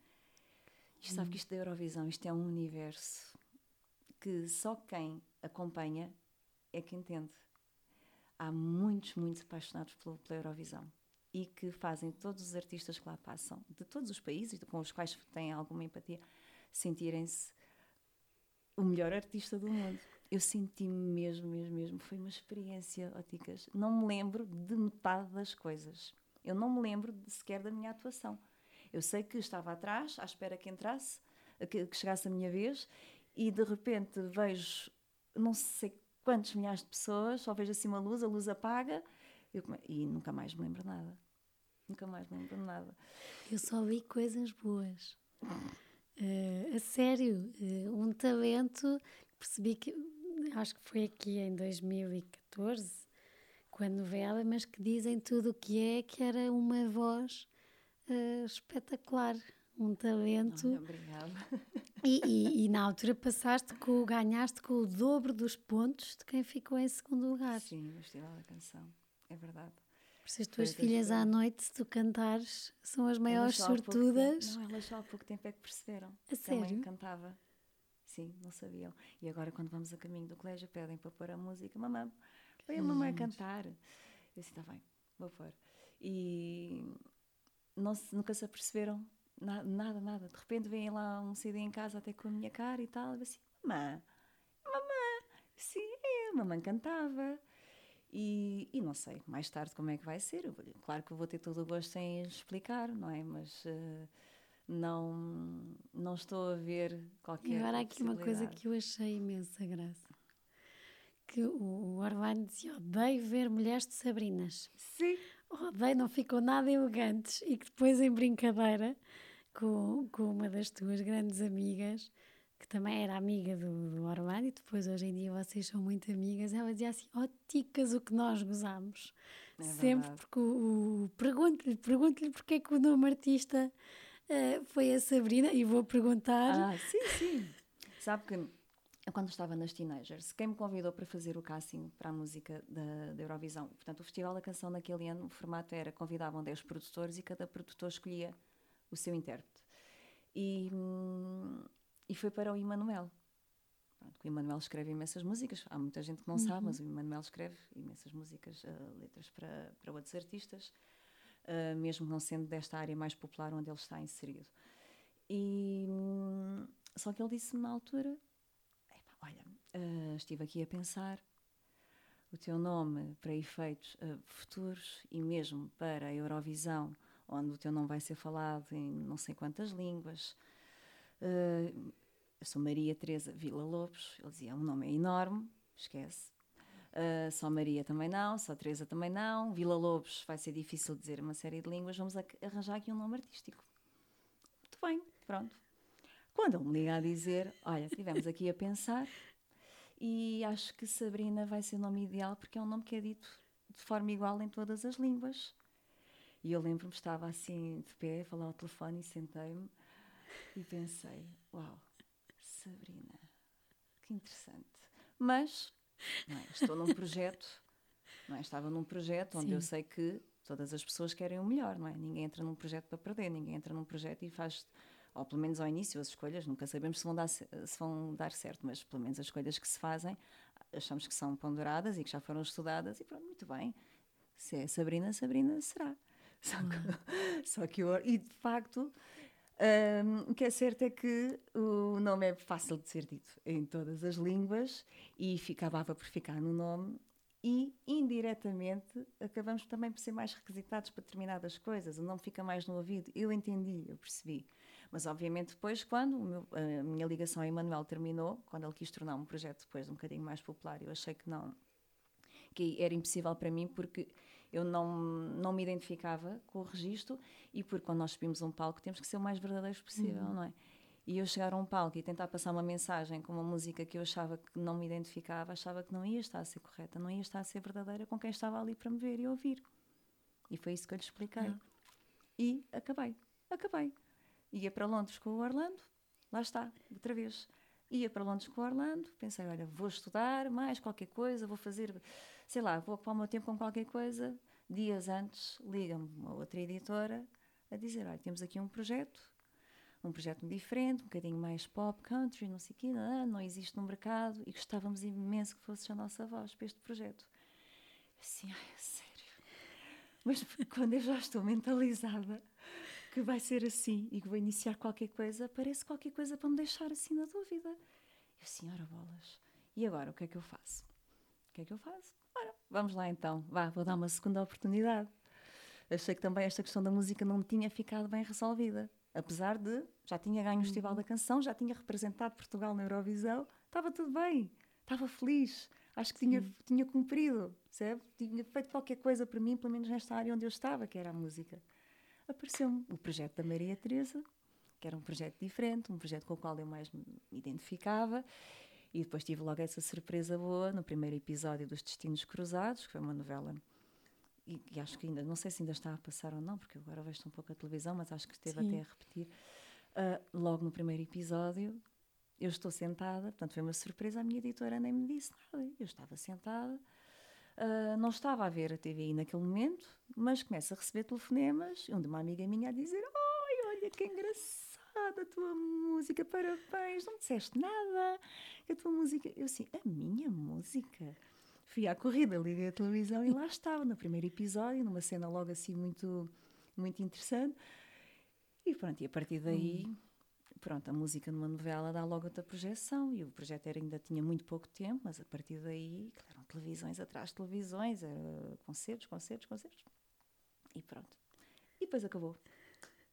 isto sabe hum. que isto da Eurovisão, isto é um universo que só quem acompanha é que entende. Há muitos, muitos apaixonados pela, pela Eurovisão e que fazem todos os artistas que lá passam, de todos os países com os quais têm alguma empatia, sentirem-se o melhor artista do mundo. Eu senti-me mesmo, mesmo, mesmo. Foi uma experiência, óticas. Não me lembro de metade das coisas. Eu não me lembro sequer da minha atuação. Eu sei que estava atrás, à espera que entrasse, que, que chegasse a minha vez, e de repente vejo, não sei quantos milhares de pessoas, só vejo assim uma luz, a luz apaga eu, e nunca mais me lembro nada. Nunca mais me lembro nada. Eu só vi coisas boas. Uh, a sério, uh, um talento, percebi que, acho que foi aqui em 2014, com a novela, mas que dizem tudo o que é, que era uma voz uh, espetacular um talento. Não, obrigada. E, e, e, na altura passaste com, ganhaste com o dobro dos pontos de quem ficou em segundo lugar. Sim, no Festival da Canção, é verdade. Por isso as tuas Foi filhas à noite, se tu cantares, são as maiores sortudas. Não, elas só há pouco tempo é que perceberam. A sério? Também cantava. Sim, não sabiam. E agora, quando vamos a caminho do colégio, pedem para pôr a música. Mamãe, põe a mamãe a cantar. Eu disse, está bem, vou pôr. E não, nunca se aperceberam nada, nada, nada. De repente vem lá um CD em casa até com a minha cara e tal. Eu assim, mamã, mamã, sim, é, a mamãe cantava. E, e, não sei mais tarde como é que vai ser. claro que vou ter todo o gosto em explicar, não é? Mas uh, não, não estou a ver qualquer. E agora aqui uma coisa que eu achei imensa graça. Que o Orlando dizia: odeio ver mulheres de Sabrinas. Sim. Odeio, não ficam nada elegantes. E que depois, em brincadeira, com, com uma das tuas grandes amigas, que também era amiga do, do Orlando, e depois hoje em dia vocês são muito amigas. Ela dizia assim: Ó, oh, ticas, o que nós gozamos. É sempre, porque o, o pergunto-lhe, pergunto-lhe porque é que o nome artista uh, foi a Sabrina e vou perguntar. Ah, sim, sim. Sabe que quando estava nas Teenagers, quem me convidou para fazer o casting para a música da, da, Eurovisão? Portanto, o Festival da Canção naquele ano, o formato era, convidavam 10 produtores e cada produtor escolhia o seu intérprete. E, hum, e foi para o Emanuel. Pronto, o Emanuel escreve imensas músicas, há muita gente que não uhum. sabe, mas o Emanuel escreve imensas músicas, uh, letras para, para outros artistas, uh, mesmo não sendo desta área mais popular onde ele está inserido. E, hum, só que ele disse-me na altura: Olha, uh, estive aqui a pensar, o teu nome para efeitos futuros e mesmo para a Eurovisão onde o teu nome vai ser falado em não sei quantas línguas. Uh, eu sou Maria Teresa Vila Lobos. Ele dizia: o nome é enorme, esquece. Uh, só Maria também não, só Teresa também não. Vila Lobos vai ser difícil dizer uma série de línguas. Vamos arranjar aqui um nome artístico. Muito bem, pronto. Quando ele me liga a dizer: Olha, estivemos aqui a pensar e acho que Sabrina vai ser o nome ideal porque é um nome que é dito de forma igual em todas as línguas. E eu lembro-me, estava assim de pé, a falar ao telefone e sentei-me e pensei: Uau, Sabrina, que interessante. Mas é, estou num projeto, não é? estava num projeto onde Sim. eu sei que todas as pessoas querem o melhor, não é? Ninguém entra num projeto para perder, ninguém entra num projeto e faz, ou pelo menos ao início, as escolhas, nunca sabemos se vão dar, se vão dar certo, mas pelo menos as escolhas que se fazem, achamos que são ponderadas e que já foram estudadas e pronto, muito bem. Se é Sabrina, Sabrina será. Só que, só que eu, e de facto, um, o que é certo é que o nome é fácil de ser dito em todas as línguas e ficava por ficar no nome e indiretamente acabamos também por ser mais requisitados para determinadas coisas. O nome fica mais no ouvido. Eu entendi, eu percebi. Mas obviamente depois, quando meu, a minha ligação a Emanuel terminou, quando ele quis tornar um projeto depois um bocadinho mais popular, eu achei que não, que era impossível para mim porque eu não, não me identificava com o registro e porque quando nós subimos um palco temos que ser o mais verdadeiros possível, uhum. não é? E eu chegar a um palco e tentar passar uma mensagem com uma música que eu achava que não me identificava, achava que não ia estar a ser correta, não ia estar a ser verdadeira com quem estava ali para me ver e ouvir. E foi isso que eu lhe expliquei. Uhum. E acabei. Acabei. Ia para Londres com o Orlando, lá está, outra vez. Ia para Londres com o Orlando, pensei, olha, vou estudar mais qualquer coisa, vou fazer sei lá, vou ocupar o meu tempo com qualquer coisa, dias antes liga-me uma outra editora a dizer, olha, temos aqui um projeto, um projeto diferente, um bocadinho mais pop, country, não sei o quê, não, não existe no mercado e gostávamos imenso que fosse a nossa voz para este projeto. Assim, ai, sério. Mas quando eu já estou mentalizada que vai ser assim e que vou iniciar qualquer coisa, parece qualquer coisa para me deixar assim na dúvida. Eu, senhora bolas, e agora o que é que eu faço? O que é que eu faço? Vamos lá então, vá, vou dar uma segunda oportunidade. Achei que também esta questão da música não tinha ficado bem resolvida. Apesar de já tinha ganho o Festival da Canção, já tinha representado Portugal na Eurovisão, estava tudo bem, estava feliz, acho que tinha, tinha cumprido, percebe? Tinha feito qualquer coisa para mim, pelo menos nesta área onde eu estava, que era a música. Apareceu-me o projeto da Maria Teresa, que era um projeto diferente, um projeto com o qual eu mais me identificava, e depois tive logo essa surpresa boa no primeiro episódio dos Destinos Cruzados, que foi uma novela. E, e acho que ainda, não sei se ainda está a passar ou não, porque agora vejo um pouco a televisão, mas acho que esteve Sim. até a repetir. Uh, logo no primeiro episódio, eu estou sentada, portanto foi uma surpresa, a minha editora nem me disse nada. Eu estava sentada, uh, não estava a ver a TV naquele momento, mas começo a receber telefonemas, onde uma amiga minha a dizer: Ai, olha que engraçado! A tua música, parabéns, não disseste nada, a tua música. Eu assim, a minha música? Fui à corrida, liguei a televisão e lá estava, no primeiro episódio, numa cena logo assim muito, muito interessante. E pronto, e a partir daí, hum. pronto, a música numa novela dá logo outra projeção e o projeto era, ainda tinha muito pouco tempo, mas a partir daí, claro, televisões atrás de televisões, era concertos, concertos, concertos. E pronto. E depois acabou.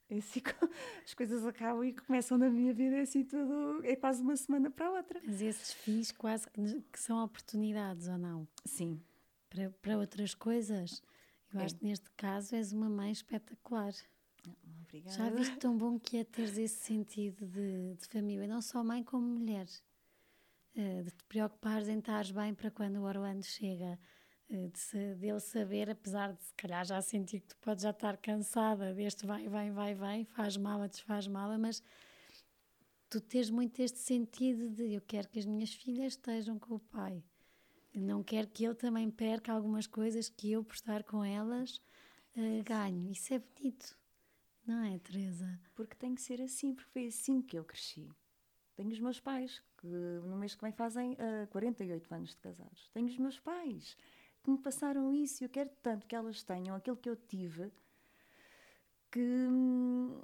É assim, as coisas acabam e começam na minha vida, é assim tudo, é quase uma semana para a outra. Mas esses fins quase que, são oportunidades, ou não? Sim. Para, para outras coisas. Eu é. acho que neste caso és uma mãe espetacular. Obrigada. Já viste tão bom que é teres esse sentido de, de família, não só mãe como mulher. Uh, de te preocupares em estar bem para quando o Orlando chega, eh, de, dele saber, apesar de se calhar já sentir que tu podes já estar cansada deste vai, vai, vai, vai, faz mala, desfaz mala, mas tu tens muito este sentido de eu quero que as minhas filhas estejam com o pai. não quero que ele também perca algumas coisas que eu, por estar com elas, uh, ganho. Isso é bonito, não é, Teresa? Porque tem que ser assim, porque foi assim que eu cresci. Tenho os meus pais, que no mês que vem fazem uh, 48 anos de casados. Tenho os meus pais, que me passaram isso e eu quero tanto que elas tenham aquilo que eu tive, que hum,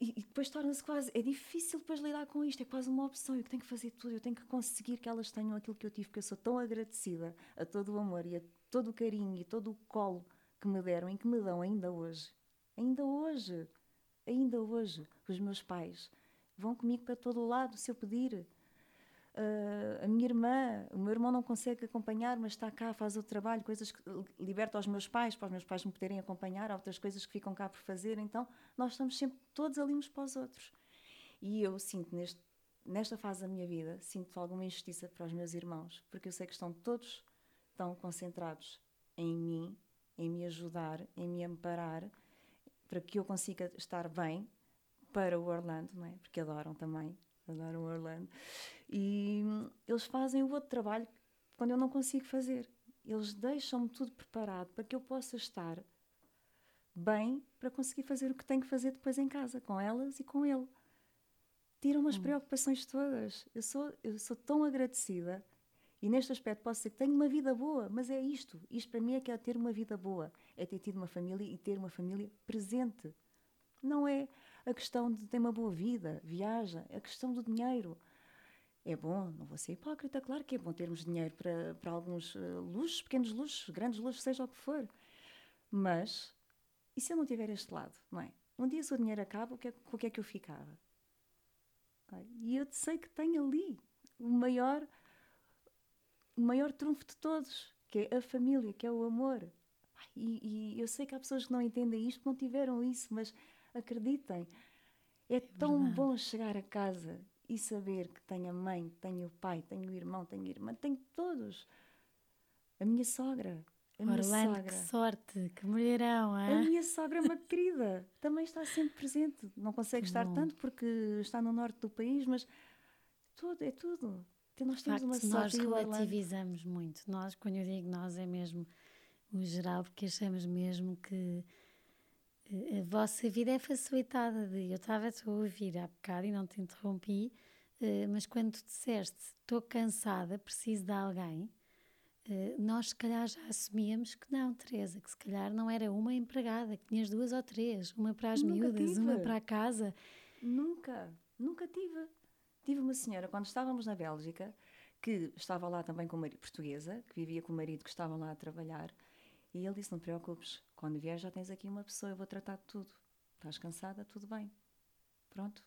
e depois torna-se quase. É difícil depois lidar com isto, é quase uma opção. Eu tenho que fazer tudo, eu tenho que conseguir que elas tenham aquilo que eu tive, porque eu sou tão agradecida a todo o amor e a todo o carinho e todo o colo que me deram e que me dão ainda hoje. Ainda hoje, ainda hoje, os meus pais vão comigo para todo o lado se eu pedir. Uh, a minha irmã, o meu irmão não consegue acompanhar, mas está cá, faz o trabalho, coisas que liberta aos meus pais, para os meus pais me poderem acompanhar, há outras coisas que ficam cá por fazer, então nós estamos sempre todos ali uns para os outros. E eu sinto neste, nesta fase da minha vida, sinto alguma injustiça para os meus irmãos, porque eu sei que estão todos tão concentrados em mim, em me ajudar, em me amparar, para que eu consiga estar bem para o Orlando, não é? Porque adoram também adoram Orlando. E hum, eles fazem o outro trabalho quando eu não consigo fazer. Eles deixam-me tudo preparado para que eu possa estar bem para conseguir fazer o que tenho que fazer depois em casa, com elas e com ele. Tiram-me as hum. preocupações todas. Eu sou, eu sou tão agradecida e neste aspecto posso dizer que tenho uma vida boa, mas é isto. Isto para mim é que é ter uma vida boa. É ter tido uma família e ter uma família presente. Não é a questão de ter uma boa vida, viaja, a questão do dinheiro. É bom, não vou ser hipócrita, claro que é bom termos dinheiro para, para alguns uh, luxos, pequenos luxos, grandes luxos, seja o que for. Mas, e se eu não tiver este lado, não é? Um dia se o dinheiro acaba, o que é, com o que é que eu ficava? E eu sei que tenho ali o maior, o maior trunfo de todos, que é a família, que é o amor. E, e eu sei que há pessoas que não entendem isto, que não tiveram isso, mas acreditem. É, é tão verdade. bom chegar a casa e saber que tenho a mãe, tenho o pai, tenho o irmão, tenho a irmã, tenho todos. A minha sogra. A Orlando, minha sogra. que sorte, que mulherão, hein? A minha sogra é uma querida, também está sempre presente. Não consegue que estar bom. tanto porque está no norte do país, mas tudo, é tudo. Então nós temos uma sorte. Nós relativizamos muito. Nós, quando eu digo nós, é mesmo o geral, porque achamos mesmo que a vossa vida é facilitada. De, eu estava-te a ouvir há bocado e não te interrompi, eh, mas quando tu disseste estou cansada, preciso de alguém, eh, nós se calhar já assumíamos que não, Teresa, que se calhar não era uma empregada, que tinhas duas ou três, uma para as nunca miúdas, tive. uma para a casa. Nunca, nunca tive. Tive uma senhora, quando estávamos na Bélgica, que estava lá também com uma portuguesa, que vivia com o marido que estava lá a trabalhar, e ele disse: Não te preocupes, quando vier já tens aqui uma pessoa, eu vou tratar de tudo. Estás cansada? Tudo bem. Pronto.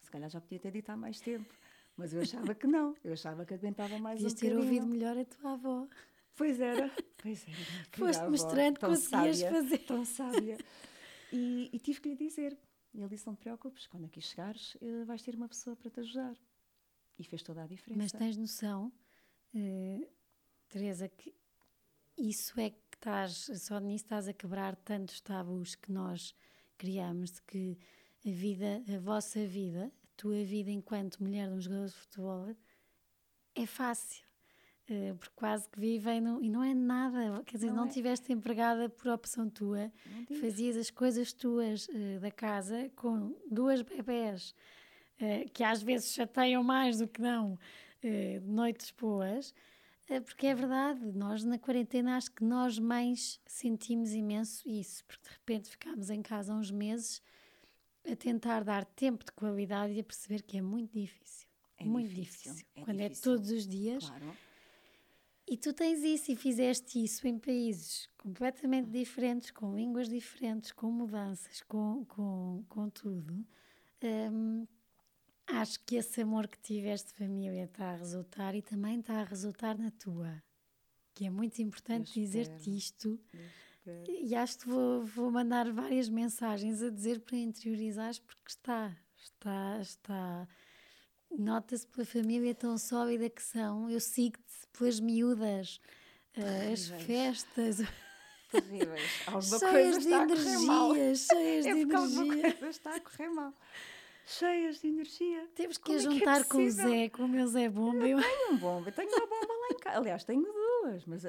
Se calhar já podia ter dito há mais tempo. Mas eu achava que não. Eu achava que aguentava mais Podias um ter ouvido melhor a tua avó. Pois era. Pois era. Foste mostrando que conseguias sábia, fazer. Tão sábia. E, e, tive que lhe dizer. E ele disse: Não te preocupes, quando aqui chegares, eh, vais ter uma pessoa para te ajudar. E fez toda a diferença. Mas tens noção, uh, Teresa, que isso é que estás, só nisso estás a quebrar tantos tabus que nós criamos de que a vida, a vossa vida, a tua vida enquanto mulher de um jogador de futebol é fácil. Uh, porque quase que vivem no, e não é nada, quer dizer, não, não é. tiveste empregada por opção tua, fazias as coisas tuas uh, da casa com duas bebés uh, que às vezes chateiam mais do que não noites boas porque é verdade, nós na quarentena acho que nós mães sentimos imenso isso, porque de repente ficámos em casa uns meses a tentar dar tempo de qualidade e a perceber que é muito difícil. É muito difícil. difícil. É Quando é difícil. é todos os dias. Claro. E tu tens isso e fizeste isso em países completamente diferentes, com línguas diferentes, com mudanças, com, com, com tudo. Um, Acho que esse amor que tiveste família está a resultar e também está a resultar na tua. Que é muito importante dizer-te isto. E acho que vou, vou mandar várias mensagens a dizer para interiorizares, porque está, está, está. Nota-se pela família tão sólida que são. Eu sigo-te pelas miúdas. uh, as festas. Terríveis. Alguma cheias coisa de está a correr mal. energia, cheias É de porque alguma energia. coisa está a correr mal. Cheias de energia. Temos que Como a é que é juntar com o? Zé, com o meu Zé Bomba. Eu... Tenho um bomba, tenho uma bomba lá em casa. Aliás, tenho duas, mas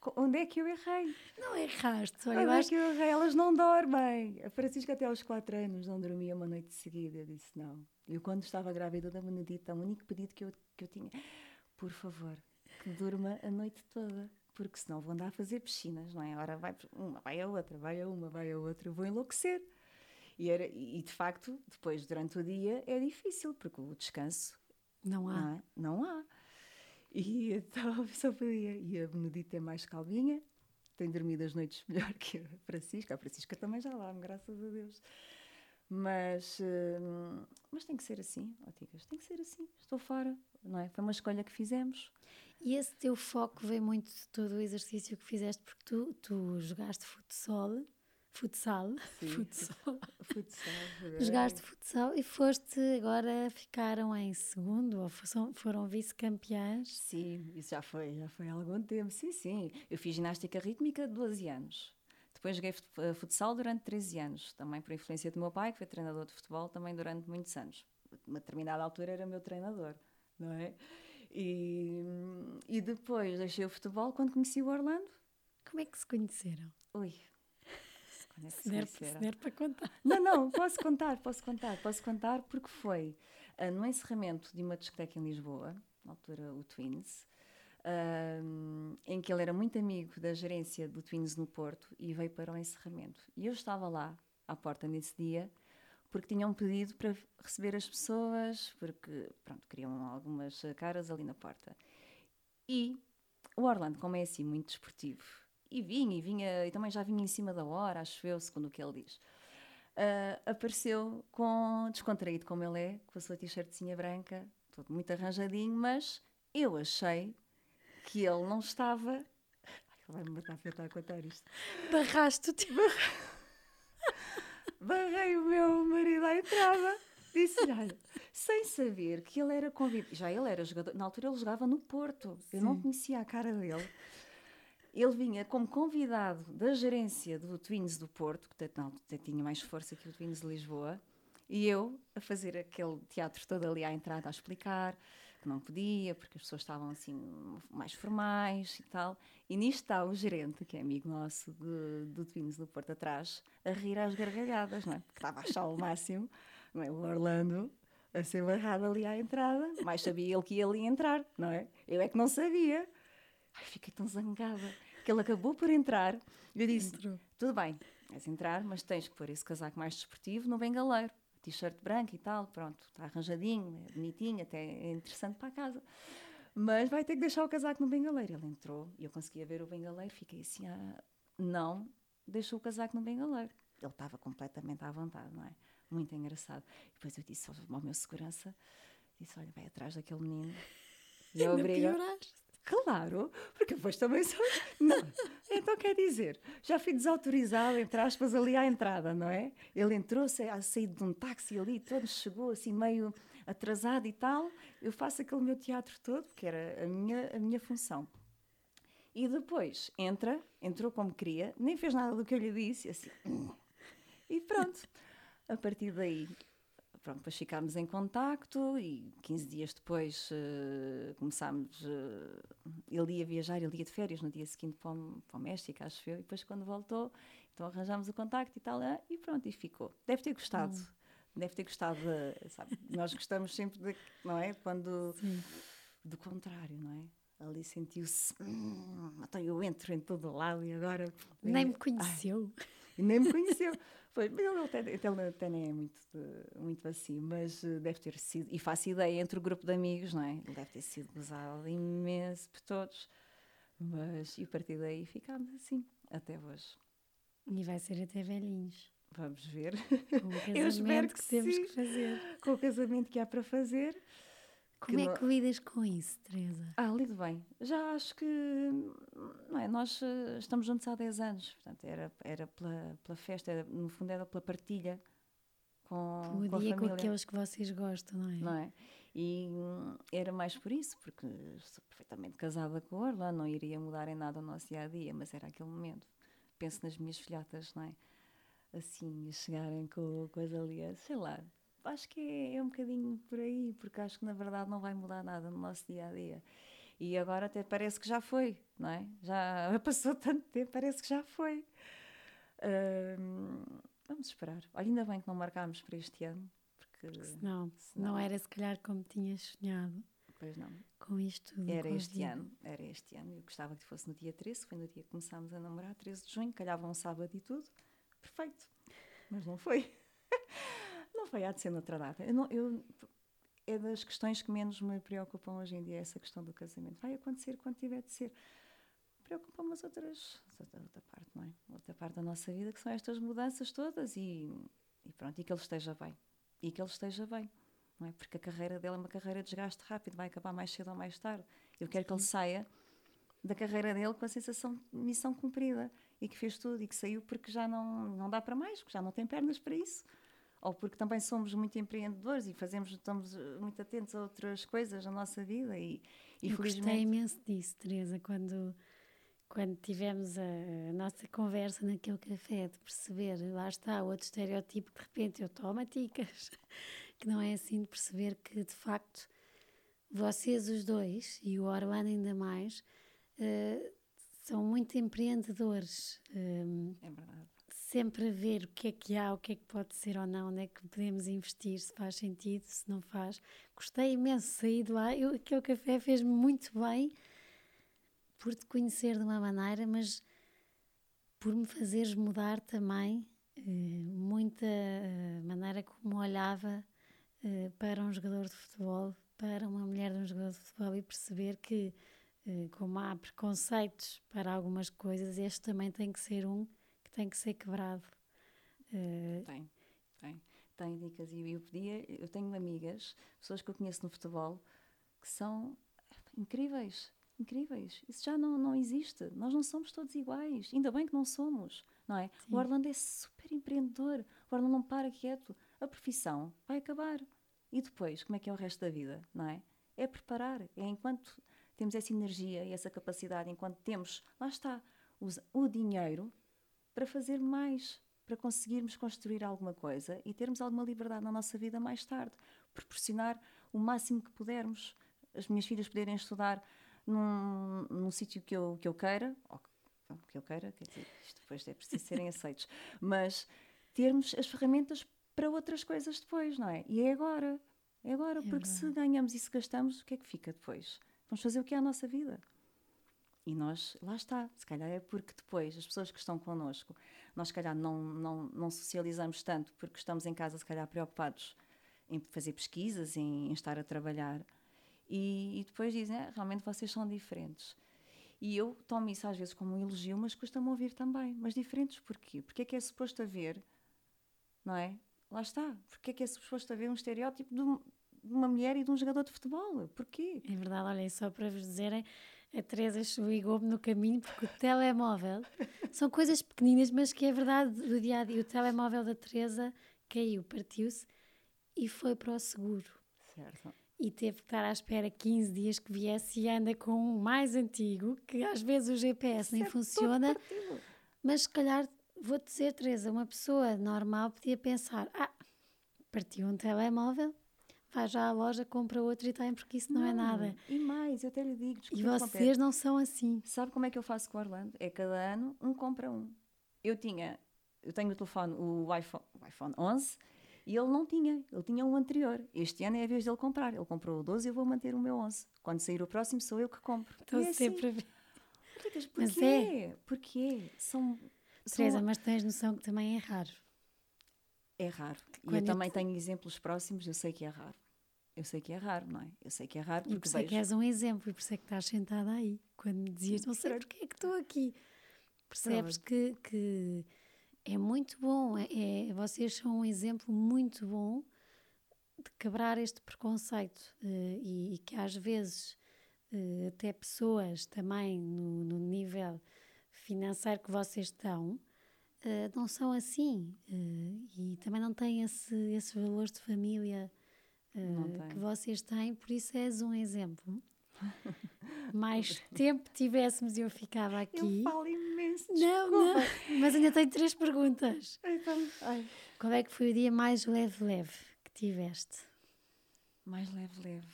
co- onde é que eu errei? Não erraste, olha, Onde eu é acho que eu errei? Elas não dormem. A Francisca até aos 4 anos não dormia uma noite seguida. Eu disse não. Eu quando estava grávida da Benedita, o único pedido que eu, que eu tinha, por favor, que durma a noite toda. Porque senão vou andar a fazer piscinas, não é? Ora vai uma, vai a outra, vai a uma, vai a outra, eu vou enlouquecer. E, era, e de facto, depois, durante o dia, é difícil, porque o descanso não há. não, é? Não há. E então só podia. E a Benedita é mais calminha, tem dormido as noites melhor que a Francisca. A Francisca também já lá, graças a Deus. Mas, hum, mas tem que ser assim, ó Ticas, tem que ser assim. Estou fora, não é? Foi uma escolha que fizemos. E esse teu foco vem muito de todo o exercício que fizeste, porque tu, tu jogaste futsal, futsal, Sim. futsal, Futsal, jogaste futsal e foste, agora ficaram em segundo, ou foram, foram vice-campeãs. Sim, isso já foi, já foi há algum tempo. Sim, sim. Eu fiz ginástica rítmica 12 anos. Depois joguei eh, futsal durante 13 anos, também por influência do meu pai, que foi treinador de futebol também durante muitos anos. A uma determinada altura era meu treinador, não é? E, e depois deixei o futebol quando conheci o Orlando. Como é que se conheceram? Ui, Se der, se der para contar. Não, não, posso contar, posso contar, posso contar porque foi ah, no encerramento de uma discoteca em Lisboa, na altura o Twins, ahm, em que ele era muito amigo da gerência do Twins no Porto e veio para o encerramento. E eu estava lá, à porta nesse dia, porque tinham pedido para receber as pessoas, porque, pronto, queriam algumas caras ali na porta. E o Orlando, como é assim muito desportivo, e vinha, e vinha, e também já vinha em cima da hora, acho eu, segundo o que ele diz. Ah, apareceu com descontraído como ele é, com a sua t-shirtzinha branca, todo muito arranjadinho, mas eu achei que ele não estava. Ai, ele vai me matar estar a contar isto. Barraste o teu. Barrei o meu marido à entrada, disse-lhe, olha, sem saber que ele era convidado. Já ele era jogador, na altura ele jogava no Porto, eu não Sim. conhecia a cara dele. Ele vinha como convidado da gerência do Twins do Porto, que não, tinha mais força que o Twins de Lisboa, e eu a fazer aquele teatro todo ali à entrada a explicar que não podia, porque as pessoas estavam assim mais formais e tal. E nisto está o gerente, que é amigo nosso de- do Twins do Porto atrás, a rir às gargalhadas, não é? Porque estava a achar o máximo, não é? O Orlando a ser barrado ali à entrada, mais sabia ele que ia ali entrar, não é? Eu é que não sabia. Ai, fiquei tão zangada que ele acabou por entrar e eu disse: Entrou. Tudo bem, vais entrar, mas tens que pôr esse casaco mais desportivo no bengaleiro. T-shirt branco e tal, pronto, está arranjadinho, é bonitinho, até é interessante para a casa. Mas vai ter que deixar o casaco no bengaleiro. Ele entrou e eu conseguia ver o bengaleiro, fiquei assim: ah, não, deixou o casaco no bengaleiro. Ele estava completamente à vontade, não é? Muito engraçado. E depois eu disse ao meu segurança: disse, olha, vai atrás daquele menino. E eu obrigo. Claro, porque depois também sou. Não. Então quer dizer, já fui desautorizada, entre aspas, ali à entrada, não é? Ele entrou, sa- a sair de um táxi ali, todo chegou assim meio atrasado e tal. Eu faço aquele meu teatro todo, que era a minha, a minha função. E depois entra, entrou como queria, nem fez nada do que eu lhe disse, assim. E pronto. A partir daí, pronto, depois ficámos em contacto e 15 dias depois eh, começámos. eh, ele ia viajar, ele ia de férias no dia seguinte para o, para o México, acho eu, e depois quando voltou, então arranjámos o contacto e tal, ah, e pronto, e ficou. Deve ter gostado. Deve ter gostado, de, sabe? Nós gostamos sempre de, não é? Quando Sim. do contrário, não é? Ali sentiu-se, "Hum, então eu entro em todo lado e agora. Nem me Ai, conheceu. e nem me conheceu. Foi, mas ele até, ele até nem é muito, muito assim, mas eh, deve ter sido, e faço ideia, entre o grupo de amigos, não é? Ele deve ter sido gozado imenso por todos, mas e a partir daí ficámos assim, até hoje. E vai ser até velhinhos. Vamos ver, Com o Eu espero casamento que que, temos sim. que fazer. com o casamento que há para fazer. Como é não- que lidas com isso, Teresa? Ah, lido bem. Já acho que não é, nós eh, estamos juntos há 10 anos, portanto, era, era pela, pela festa, era, no fundo era pela partilha com, O com a dia com família. aqueles que vocês gostam, não é? não é? E, era mais por isso, porque sou perfeitamente casada com o Orlando, não iria mudar em nada o nosso dia a dia, mas era aquele momento. Penso nas minhas filhotas, não é? Assim, a chegarem com, com as alianças, sei lá. Acho que é, é um bocadinho por aí, porque acho que na verdade não vai mudar nada no nosso dia a dia. E agora até parece que já foi, não é? Já passou tanto tempo, parece que já foi. vamos esperar. Olha, ainda bem que não marcámos para este ano, porque senão, senão, não era se calhar como tinhas sonhado. Pois não. Com isto tudo. Era este ano, era este ano. Eu gostava que fosse no dia 13, foi no dia que começámos a namorar, 13 de junho, calhava um sábado e tudo. Perfeito. Mas não foi. Foi, há de ser noutra data. Eu, não, eu é das questões que menos me preocupam hoje em dia, essa questão do casamento. Vai acontecer quando tiver de ser. Preocupam-me as outras, outra, parte, não é? Outra parte da nossa vida, que são estas mudanças todas e, e pronto, e que ele esteja bem. E que ele esteja bem, não é? Porque a carreira dele é uma carreira de desgaste rápido, vai acabar mais cedo ou mais tarde. Eu quero que ele saia da carreira dele com a sensação de missão cumprida e que fez tudo e que saiu porque já não, não dá para mais, porque já não tem pernas para isso ou porque também somos muito empreendedores e fazemos, estamos eh, muito atentos a outras coisas na nossa vida e, e Eu felizmente... gostei imenso disso, Teresa, quando, quando tivemos a, a, nossa conversa naquele café, de perceber, lá está, outro estereotipo, de repente eu tomo ticas, que não é assim, de perceber que de facto vocês os dois, e o Orlando ainda mais, uh, são muito empreendedores. Um, é verdade sempre a ver o que é que há, o que é que pode ser ou não, onde é que podemos investir, se faz sentido, se não faz. Gostei imenso de sair de lá. Eu, aquele café fez-me muito bem por te conhecer de uma maneira, mas por me fazeres mudar também eh, muita eh, maneira como olhava eh, para um jogador de futebol, para uma mulher de um jogador de futebol e perceber que, eh, como há preconceitos para algumas coisas, este também tem que ser um que tem que ser quebrado. Uh... Tem, tem. Tem dicas. E eu podia, eu tenho amigas, pessoas que eu conheço no futebol, que são incríveis, incríveis. Isso já não, não existe. Nós não somos todos iguais. Ainda bem que não somos, não é? Sim. O Orlando é super empreendedor. O Orlando não para quieto. A profissão vai acabar. E depois, como é que é o resto da vida, não é? É preparar. É enquanto temos essa energia e essa capacidade, enquanto temos, lá está, o dinheiro para fazer mais, para conseguirmos construir alguma coisa e termos alguma liberdade na nossa vida mais tarde, proporcionar o máximo que pudermos, as minhas filhas poderem estudar num, num sítio que eu, que eu queira, ou que eu queira, quer dizer, isto depois é preciso serem aceitos, mas termos as ferramentas para outras coisas depois, não é? E é agora, é agora, é porque se ganhamos e se gastamos, o que é que fica depois? Vamos fazer o que é a nossa vida. E nós, lá está, se calhar é porque depois as pessoas que estão connosco, nós se calhar não, não, não socializamos tanto porque estamos em casa se calhar preocupados em fazer pesquisas, em, em estar a trabalhar. E, e depois dizem, ah, realmente vocês são diferentes. E eu tomo isso às vezes como um elogio, mas custa-me ouvir também. Mas diferentes porquê? Porque é que é suposto haver, não é? Lá está. Porque é que é suposto haver um estereótipo de, uma mulher e de um jogador de futebol? Porquê? É verdade, olha, só para vos dizerem, a Teresa chegou-me no caminho porque o telemóvel são coisas pequeninas, mas que é verdade do dia a dia. O telemóvel da Teresa caiu, partiu-se e foi para o seguro. Certo. E teve que estar à espera 15 dias que viesse e anda com um mais antigo, que às vezes o GPS nem funciona. Mas se calhar, vou-te dizer, Teresa, uma pessoa normal podia pensar: ah, partiu um telemóvel, vai já à loja, compra outro e tem, porque isso não, é não, é nada. E mais, eu até lhe digo, E vocês não são assim. Sabe como é que eu faço com o Orlando? É cada ano um compra um. Eu tinha, eu tenho o telefone, o iPhone, o iPhone 11, e ele não tinha, ele tinha um anterior. Este ano é a vez dele comprar. Ele comprou o 12 e eu vou manter o meu 11. Quando sair o próximo, sou eu que compro. Estou é sempre assim. a ver. Porquê? Mas é. Porquê? São, Teresa, são... mas tens noção que também é raro. É raro. Quando e eu também tenho exemplos próximos, eu sei que é raro. Eu sei que é raro, não é? Eu sei que é raro porque. E por isso é que és um exemplo e por isso é que estás sentada aí. Quando me dizias, não sei porque é que estou aqui. Percebes que, que é muito bom. É, é, vocês são um exemplo muito bom de quebrar este preconceito uh, e, e, que às vezes uh, até pessoas também no, no nível financeiro que vocês estão uh, não são assim uh, e também não têm esse, esses valores de família uh, que vocês têm, por isso és um exemplo. Mais tempo tivéssemos eu ficava aqui. Eu falo imenso. Não, não, mas ainda tenho três perguntas. Então, ai. Qual é que foi o dia mais leve-leve que tiveste? Mais leve-leve.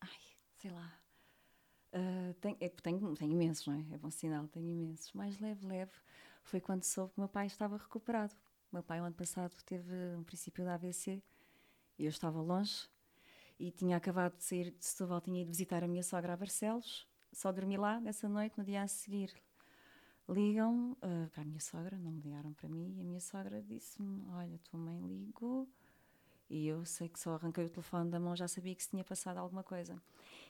Ai, sei lá. Uh, tenho, é, tenho, tenho imensos, não é? É bom sinal, tenho imensos. Mais leve-leve foi quando soube que meu pai estava recuperado. Meu pai, o ano passado, teve um princípio da AVC eu estava longe e tinha acabado de sair de Setúbal, tinha ido visitar a minha sogra a Barcelos. Só dormi lá nessa noite, no dia a seguir. Ligam uh, para a minha sogra, não me ligaram para mim, e a minha sogra disse-me: Olha, tua mãe ligou. E eu sei que só arranquei o telefone da mão, já sabia que se tinha passado alguma coisa.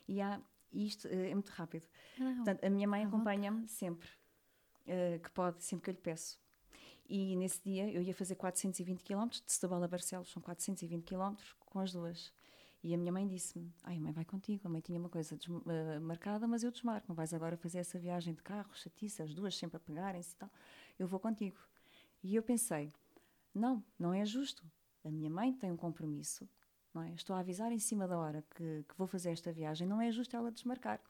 E há, isto uh, é muito rápido. Não, Portanto, a minha mãe acompanha-me sempre, uh, que pode, sempre que eu lhe peço. E nesse dia eu ia fazer 420 km, de Setúbal a Barcelos são 420 km, com as duas. E a minha mãe disse-me: Ai, a mãe vai contigo. A mãe tinha uma coisa uh, marcada, mas eu desmarco. Não vais agora fazer essa viagem de carro, chatice, as duas sempre a pegarem-se e tal. Eu vou contigo. E eu pensei: Não, não é justo. A minha mãe tem um compromisso. É? Estou a avisar em cima da hora que, que vou fazer esta viagem. Não é justo ela desmarcar.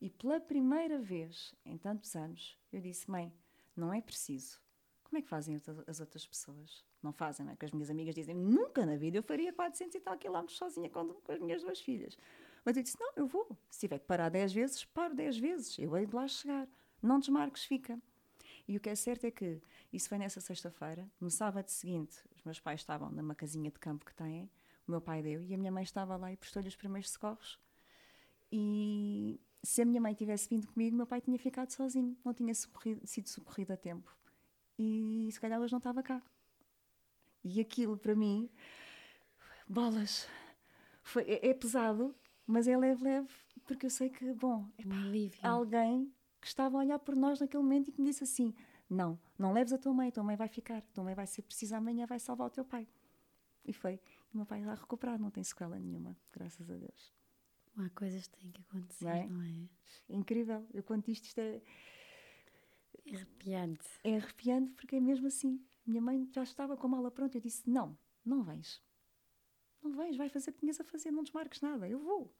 E pela primeira vez em tantos anos, eu disse: Mãe, não é preciso. Como é que fazem as outras pessoas? Não fazem, não é? Porque as minhas amigas dizem, nunca na vida eu faria 400 e tal quilómetros sozinha com, com as minhas duas filhas. Mas eu disse, não, eu vou. Se tiver que parar 10 vezes, paro 10 vezes. Eu hei de lá chegar. Não desmarques, fica. E o que é certo é que isso foi nessa sexta-feira. No sábado seguinte, os meus pais estavam numa casinha de campo que têm. O meu pai deu e a minha mãe estava lá e prestou-lhe os primeiros socorros. E se a minha mãe tivesse vindo comigo, meu pai tinha ficado sozinho. Não tinha socorrido, sido socorrido a tempo. E se calhar hoje não estava cá. E aquilo para mim, bolas, foi, é, é, pesado, mas é leve-leve, porque eu sei que, bom, epá, alguém que estava a olhar por nós naquele momento e que me disse assim: Não, não leves a tua mãe, a tua mãe vai ficar, a tua mãe vai ser precisa amanhã, vai salvar o teu pai. E foi. O meu pai está recuperado, não tem sequela nenhuma, graças a Deus. Há coisas que têm que acontecer, não é? Não é? é incrível. Eu conto isto, isto é. É arrepiante. É arrepiante porque é mesmo assim. Minha mãe já estava com a mala pronta. Eu disse: Não, não vens. Não vens, vai fazer o que tinhas a fazer, não desmarques nada. Eu vou.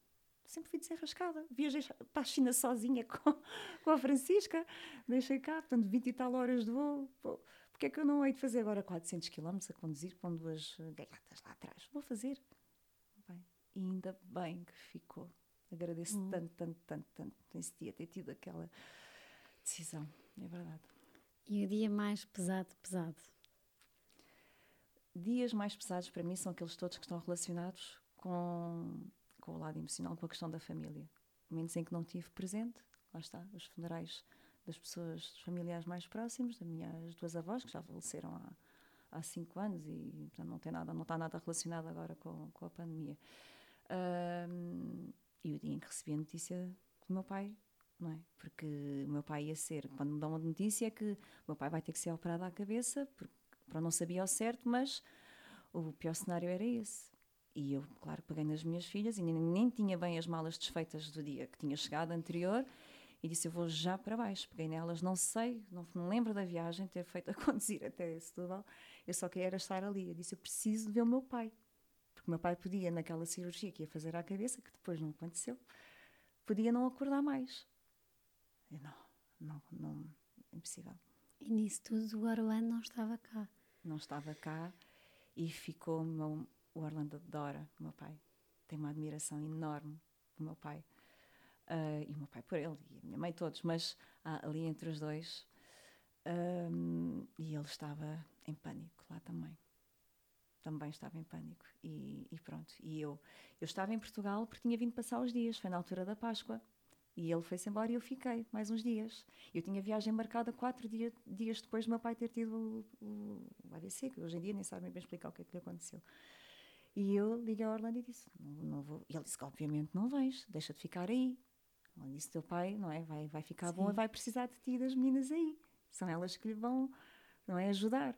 Sempre fui desenrascada. Viajei para a China sozinha com, com a Francisca, deixei cá, portanto, 20 e tal horas de voo. Porque é que eu não hei de fazer agora 400 km a conduzir com duas gaiatas lá atrás? Vou fazer. Bem, e ainda bem que ficou. Agradeço hum. tanto, tanto, tanto, tanto nesse dia ter tido aquela decisão. É verdade. E o dia mais pesado, pesado? dias mais pesados para mim são aqueles todos que estão relacionados com, com o lado emocional, com a questão da família. Momentos em que não tive presente, lá está, os funerais das pessoas, dos familiares mais próximos, das minhas duas avós, que já faleceram há, há cinco anos e portanto, não, tem nada, não está nada relacionado agora com, com a pandemia. Um, e o dia em que recebi a notícia do meu pai, não é? Porque o meu pai ia ser, quando me dão uma notícia, é que o meu pai vai ter que ser operado à cabeça, porque Pronto, não sabia ao certo, mas o pior cenário era esse. E eu, claro, peguei nas minhas filhas e nem, nem tinha bem as malas desfeitas do dia que tinha chegado anterior e disse: Eu vou já para baixo. Peguei nelas, não sei, não me lembro da viagem, ter feito a conduzir até Setúbal. Eu só queria estar ali. Eu disse: Eu preciso de ver o meu pai. Porque o meu pai podia, naquela cirurgia que ia fazer à cabeça, que depois não aconteceu, podia não acordar mais. Eu, não, não, não, impossível. E nisso tudo o Orlando não estava cá não estava cá e ficou o, meu, o Orlando adora o meu pai. Tem uma admiração enorme do meu pai. Uh, e o meu pai por ele, e a minha mãe todos, mas ah, ali entre os dois. Um, e ele estava em pânico lá também. Também estava em pânico. E, e pronto. E eu, eu estava em Portugal porque tinha vindo passar os dias, foi na altura da Páscoa. E ele foi-se embora e eu fiquei mais uns dias. Eu tinha viagem marcada quatro dia, dias depois do meu pai ter tido o, o, o AVC, que hoje em dia nem sabem bem explicar o que é que lhe aconteceu. E eu liguei a Orlando e disse: não, não vou. E ele disse: obviamente não vais, deixa de ficar aí. Ele disse: teu pai não é, vai, vai ficar Sim. bom e vai precisar de ti e das meninas aí. São elas que lhe vão não é, ajudar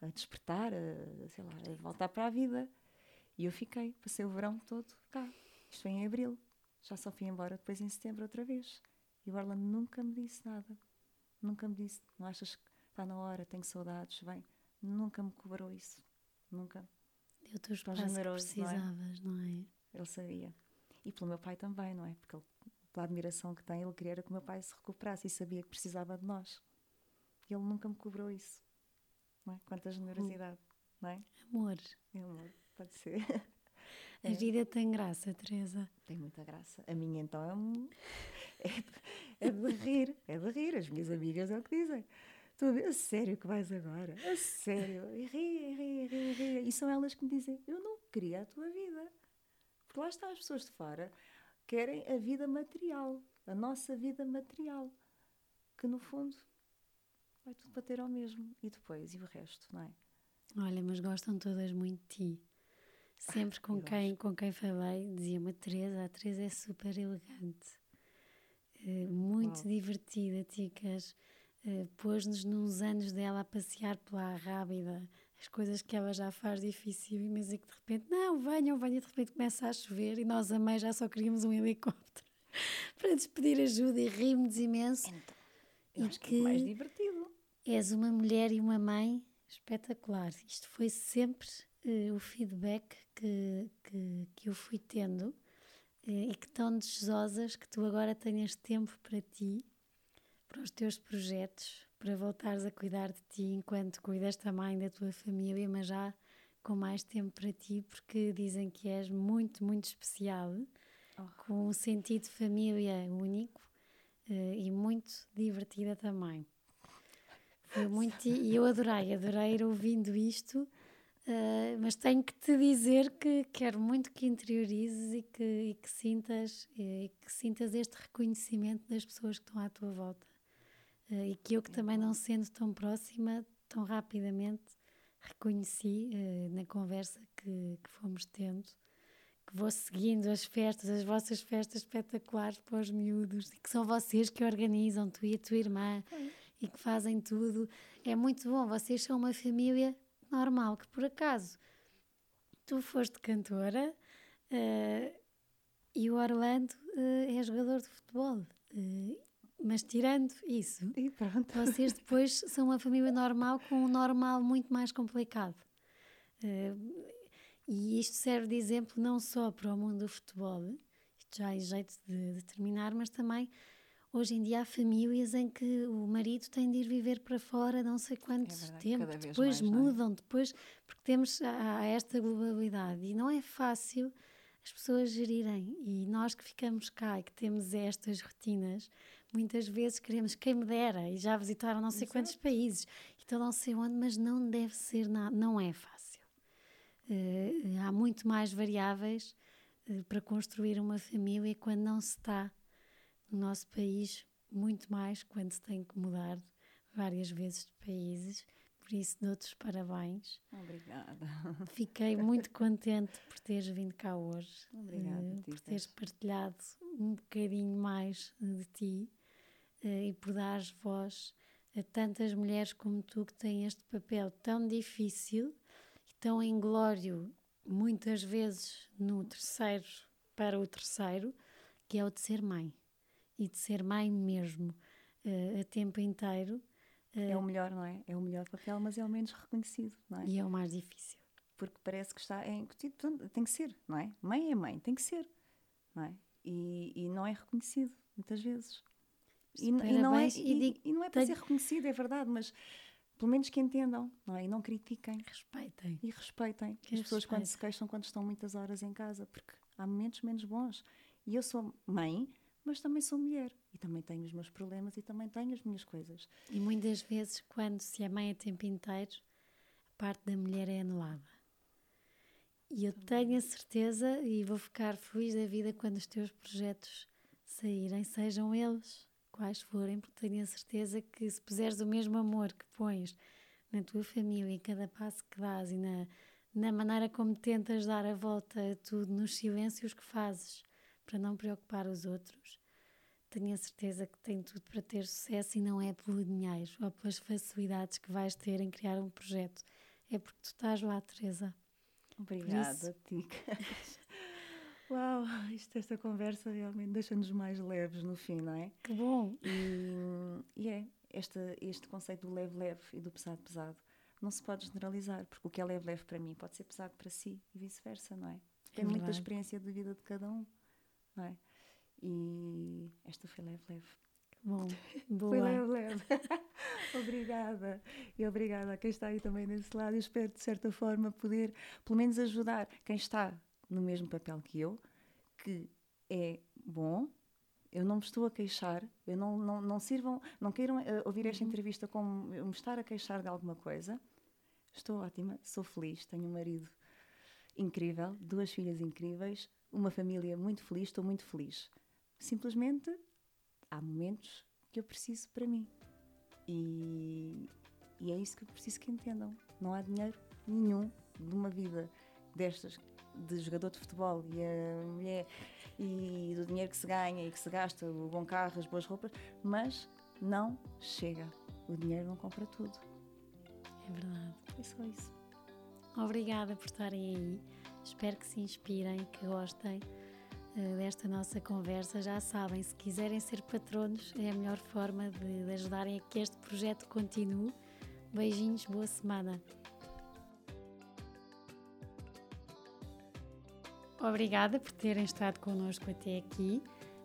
a despertar, a, sei lá, a voltar para a vida. E eu fiquei, passei o verão todo cá. Isto foi em abril. Já só fui embora depois em setembro outra vez. E o Orlando nunca me disse nada. Nunca me disse, não achas que está na hora, tenho saudades, vem. Nunca me cobrou isso. Nunca. o teu espaço generoso, que precisavas, não é? não é? Ele sabia. E pelo meu pai também, não é? Porque ele, pela admiração que tem, ele queria que o meu pai se recuperasse e sabia que precisava de nós. E ele nunca me cobrou isso. Não é? Quanta generosidade, não é? Amor. É amor, pode ser. A é. vida tem graça, Teresa. Tem muita graça. A minha então é, um... é, é de rir, é de rir. As minhas amigas é o que dizem. Tu a, sério que vais agora? A sério? E ri, ri, ri, ri. E são elas que me dizem: Eu não queria a tua vida. Porque lá estão as pessoas de fora querem a vida material, a nossa vida material, que no fundo vai tudo bater ao mesmo. E depois, e o resto, não é? Olha, mas gostam todas muito de ti. Sempre com quem, com quem falei, dizia-me a Teresa, a Teresa é super elegante, uh, muito Uau. divertida, ticas. Uh, Pôs-nos nos anos dela a passear pela Rábida, as coisas que ela já faz difícil, mas é que de repente, não, venham, venham, de repente começa a chover e nós a mãe já só queríamos um helicóptero para nos pedir ajuda e rimos imenso. Então, eu e acho que, que é mais divertido. És uma mulher e uma mãe espetacular. Isto foi sempre uh, o feedback que, que, que eu fui tendo uh, e que tão desejosas que tu agora tenhas tempo para ti, para os teus projetos, para voltares a cuidar de ti enquanto cuidas também da tua família, mas já com mais tempo para ti, porque dizem que és muito, muito especial, oh. com um sentido de família único uh, e muito divertida também. Foi muito, e eu adorei, adorei ir ouvindo isto Uh, mas tenho que te dizer que quero muito que interiorizes e que, e que sintas e que sintas este reconhecimento das pessoas que estão à tua volta e que eu que também não sendo tão próxima tão rapidamente reconheci uh, na conversa que, que, fomos tendo que vou seguindo as festas as vossas festas espetaculares para os miúdos e que são vocês que organizam tu e a tua irmã e que fazem tudo é muito bom vocês são uma família normal que por acaso tu foste cantora uh, e o Orlando uh, é jogador de futebol. Uh, mas tirando isso, vocês depois são uma família normal com um normal muito mais complicado. e isto serve de exemplo não só para o mundo do futebol, isto já é jeito de, de terminar, mas também Hoje em dia há famílias em que o marido tem de ir viver para fora não sei quanto é tempo, depois mais, é? mudam, é? depois, porque temos a, a esta globalidade e não é fácil as pessoas gerirem. E nós que ficamos cá e que temos estas rotinas, muitas vezes queremos quem me dera e já visitaram não sei Exato. quantos países, então não sei onde, mas não deve ser nada, não é fácil. Uh, há muito mais variáveis uh, para construir uma família quando não se está no nosso país, muito mais quando se tem que mudar várias vezes de países. Por isso, dou-te parabéns. Obrigada. Fiquei muito contente por teres vindo cá hoje. Obrigada. Uh, por teres partilhado um bocadinho mais de ti uh, e por dares voz a tantas mulheres como tu que têm este papel tão difícil e tão inglório, muitas vezes no terceiro para o terceiro, que é o de ser mãe e de ser mãe mesmo uh, a tempo inteiro. É o melhor, não é? É o melhor papel, mas é o menos reconhecido, não é? E é o mais difícil. Porque parece que está é incutido, tem que ser, não é? Mãe é mãe, tem que ser, não é? E, e não é reconhecido, muitas vezes. E, e, não é, e, e, não é para ser reconhecido, é verdade, mas pelo menos que entendam, não é? E não critiquem. Respeitem. E respeitem que as pessoas quando se queixam quando estão muitas horas em casa, porque há momentos menos bons. E eu sou mãe, mas também sou mulher e também tenho os meus problemas e também tenho as minhas coisas. E muitas vezes, quando se é mãe a tempo inteiro, a parte da mulher é anulada. E eu tenho a certeza e vou ficar feliz da vida quando os teus projetos saírem, sejam eles quais forem, porque tenho a certeza que se puseres o mesmo amor que pões na tua família, em cada passo que dás e na, na maneira como tentas dar a volta a tudo, nos silêncios que fazes, para não preocupar os outros, tenho a certeza que tem tudo para ter sucesso e não é pelo dinheiro ou pelas facilidades que vais ter em criar um projeto. É porque tu estás lá, Teresa. Obrigada, Tica. Uau, isto, esta conversa realmente deixa-nos mais leves no fim, não é? Que bom! E, e é, este, este conceito do leve-leve e do pesado-pesado não se pode generalizar, porque o que é leve, leve para mim pode ser pesado para si e vice-versa, não é? Tem é muita experiência de vida de cada um, não é? E esta foi leve, leve. Bom, boa. Foi leve, leve. obrigada. E obrigada a quem está aí também desse lado. Eu espero, de certa forma, poder, pelo menos, ajudar quem está no mesmo papel que eu, que é bom. Eu não me estou a queixar, eu não, não, não sirvam, não queiram uh, ouvir esta uhum. entrevista como eu me estar a queixar de alguma coisa. Estou ótima, sou feliz, tenho um marido incrível, duas filhas incríveis, uma família muito feliz, estou muito feliz. Simplesmente há momentos que eu preciso para mim. E, e é isso que eu preciso que entendam. Não há dinheiro nenhum de uma vida destas de jogador de futebol e a mulher e do dinheiro que se ganha e que se gasta, o bom carro, as boas roupas, mas não chega. O dinheiro não compra tudo. É verdade. É só isso. Obrigada por estarem aí. Espero que se inspirem, que gostem uh, desta nossa conversa. Já sabem, se quiserem ser patronos, é a melhor forma de, de ajudarem a que este projeto continue. Beijinhos, boa semana. Obrigada por terem estado connosco até aqui.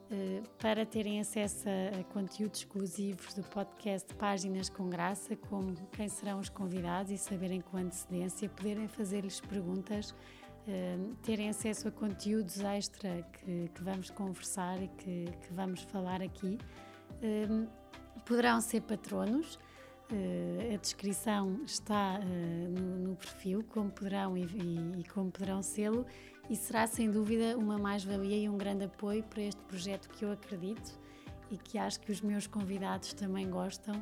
Uh, para terem acesso a, conteúdos exclusivos do podcast Páginas com Graça, como quem serão os convidados e saberem com antecedência, poderem fazer-lhes perguntas, uh, terem acesso a conteúdos extra que, que vamos conversar e que, que vamos falar aqui, uh, poderão ser patronos. a descrição está no, no, perfil, como poderão e, e, e como poderão sê-lo e será sem dúvida uma mais-valia e um grande apoio para este projeto que eu acredito e que acho que os meus convidados também gostam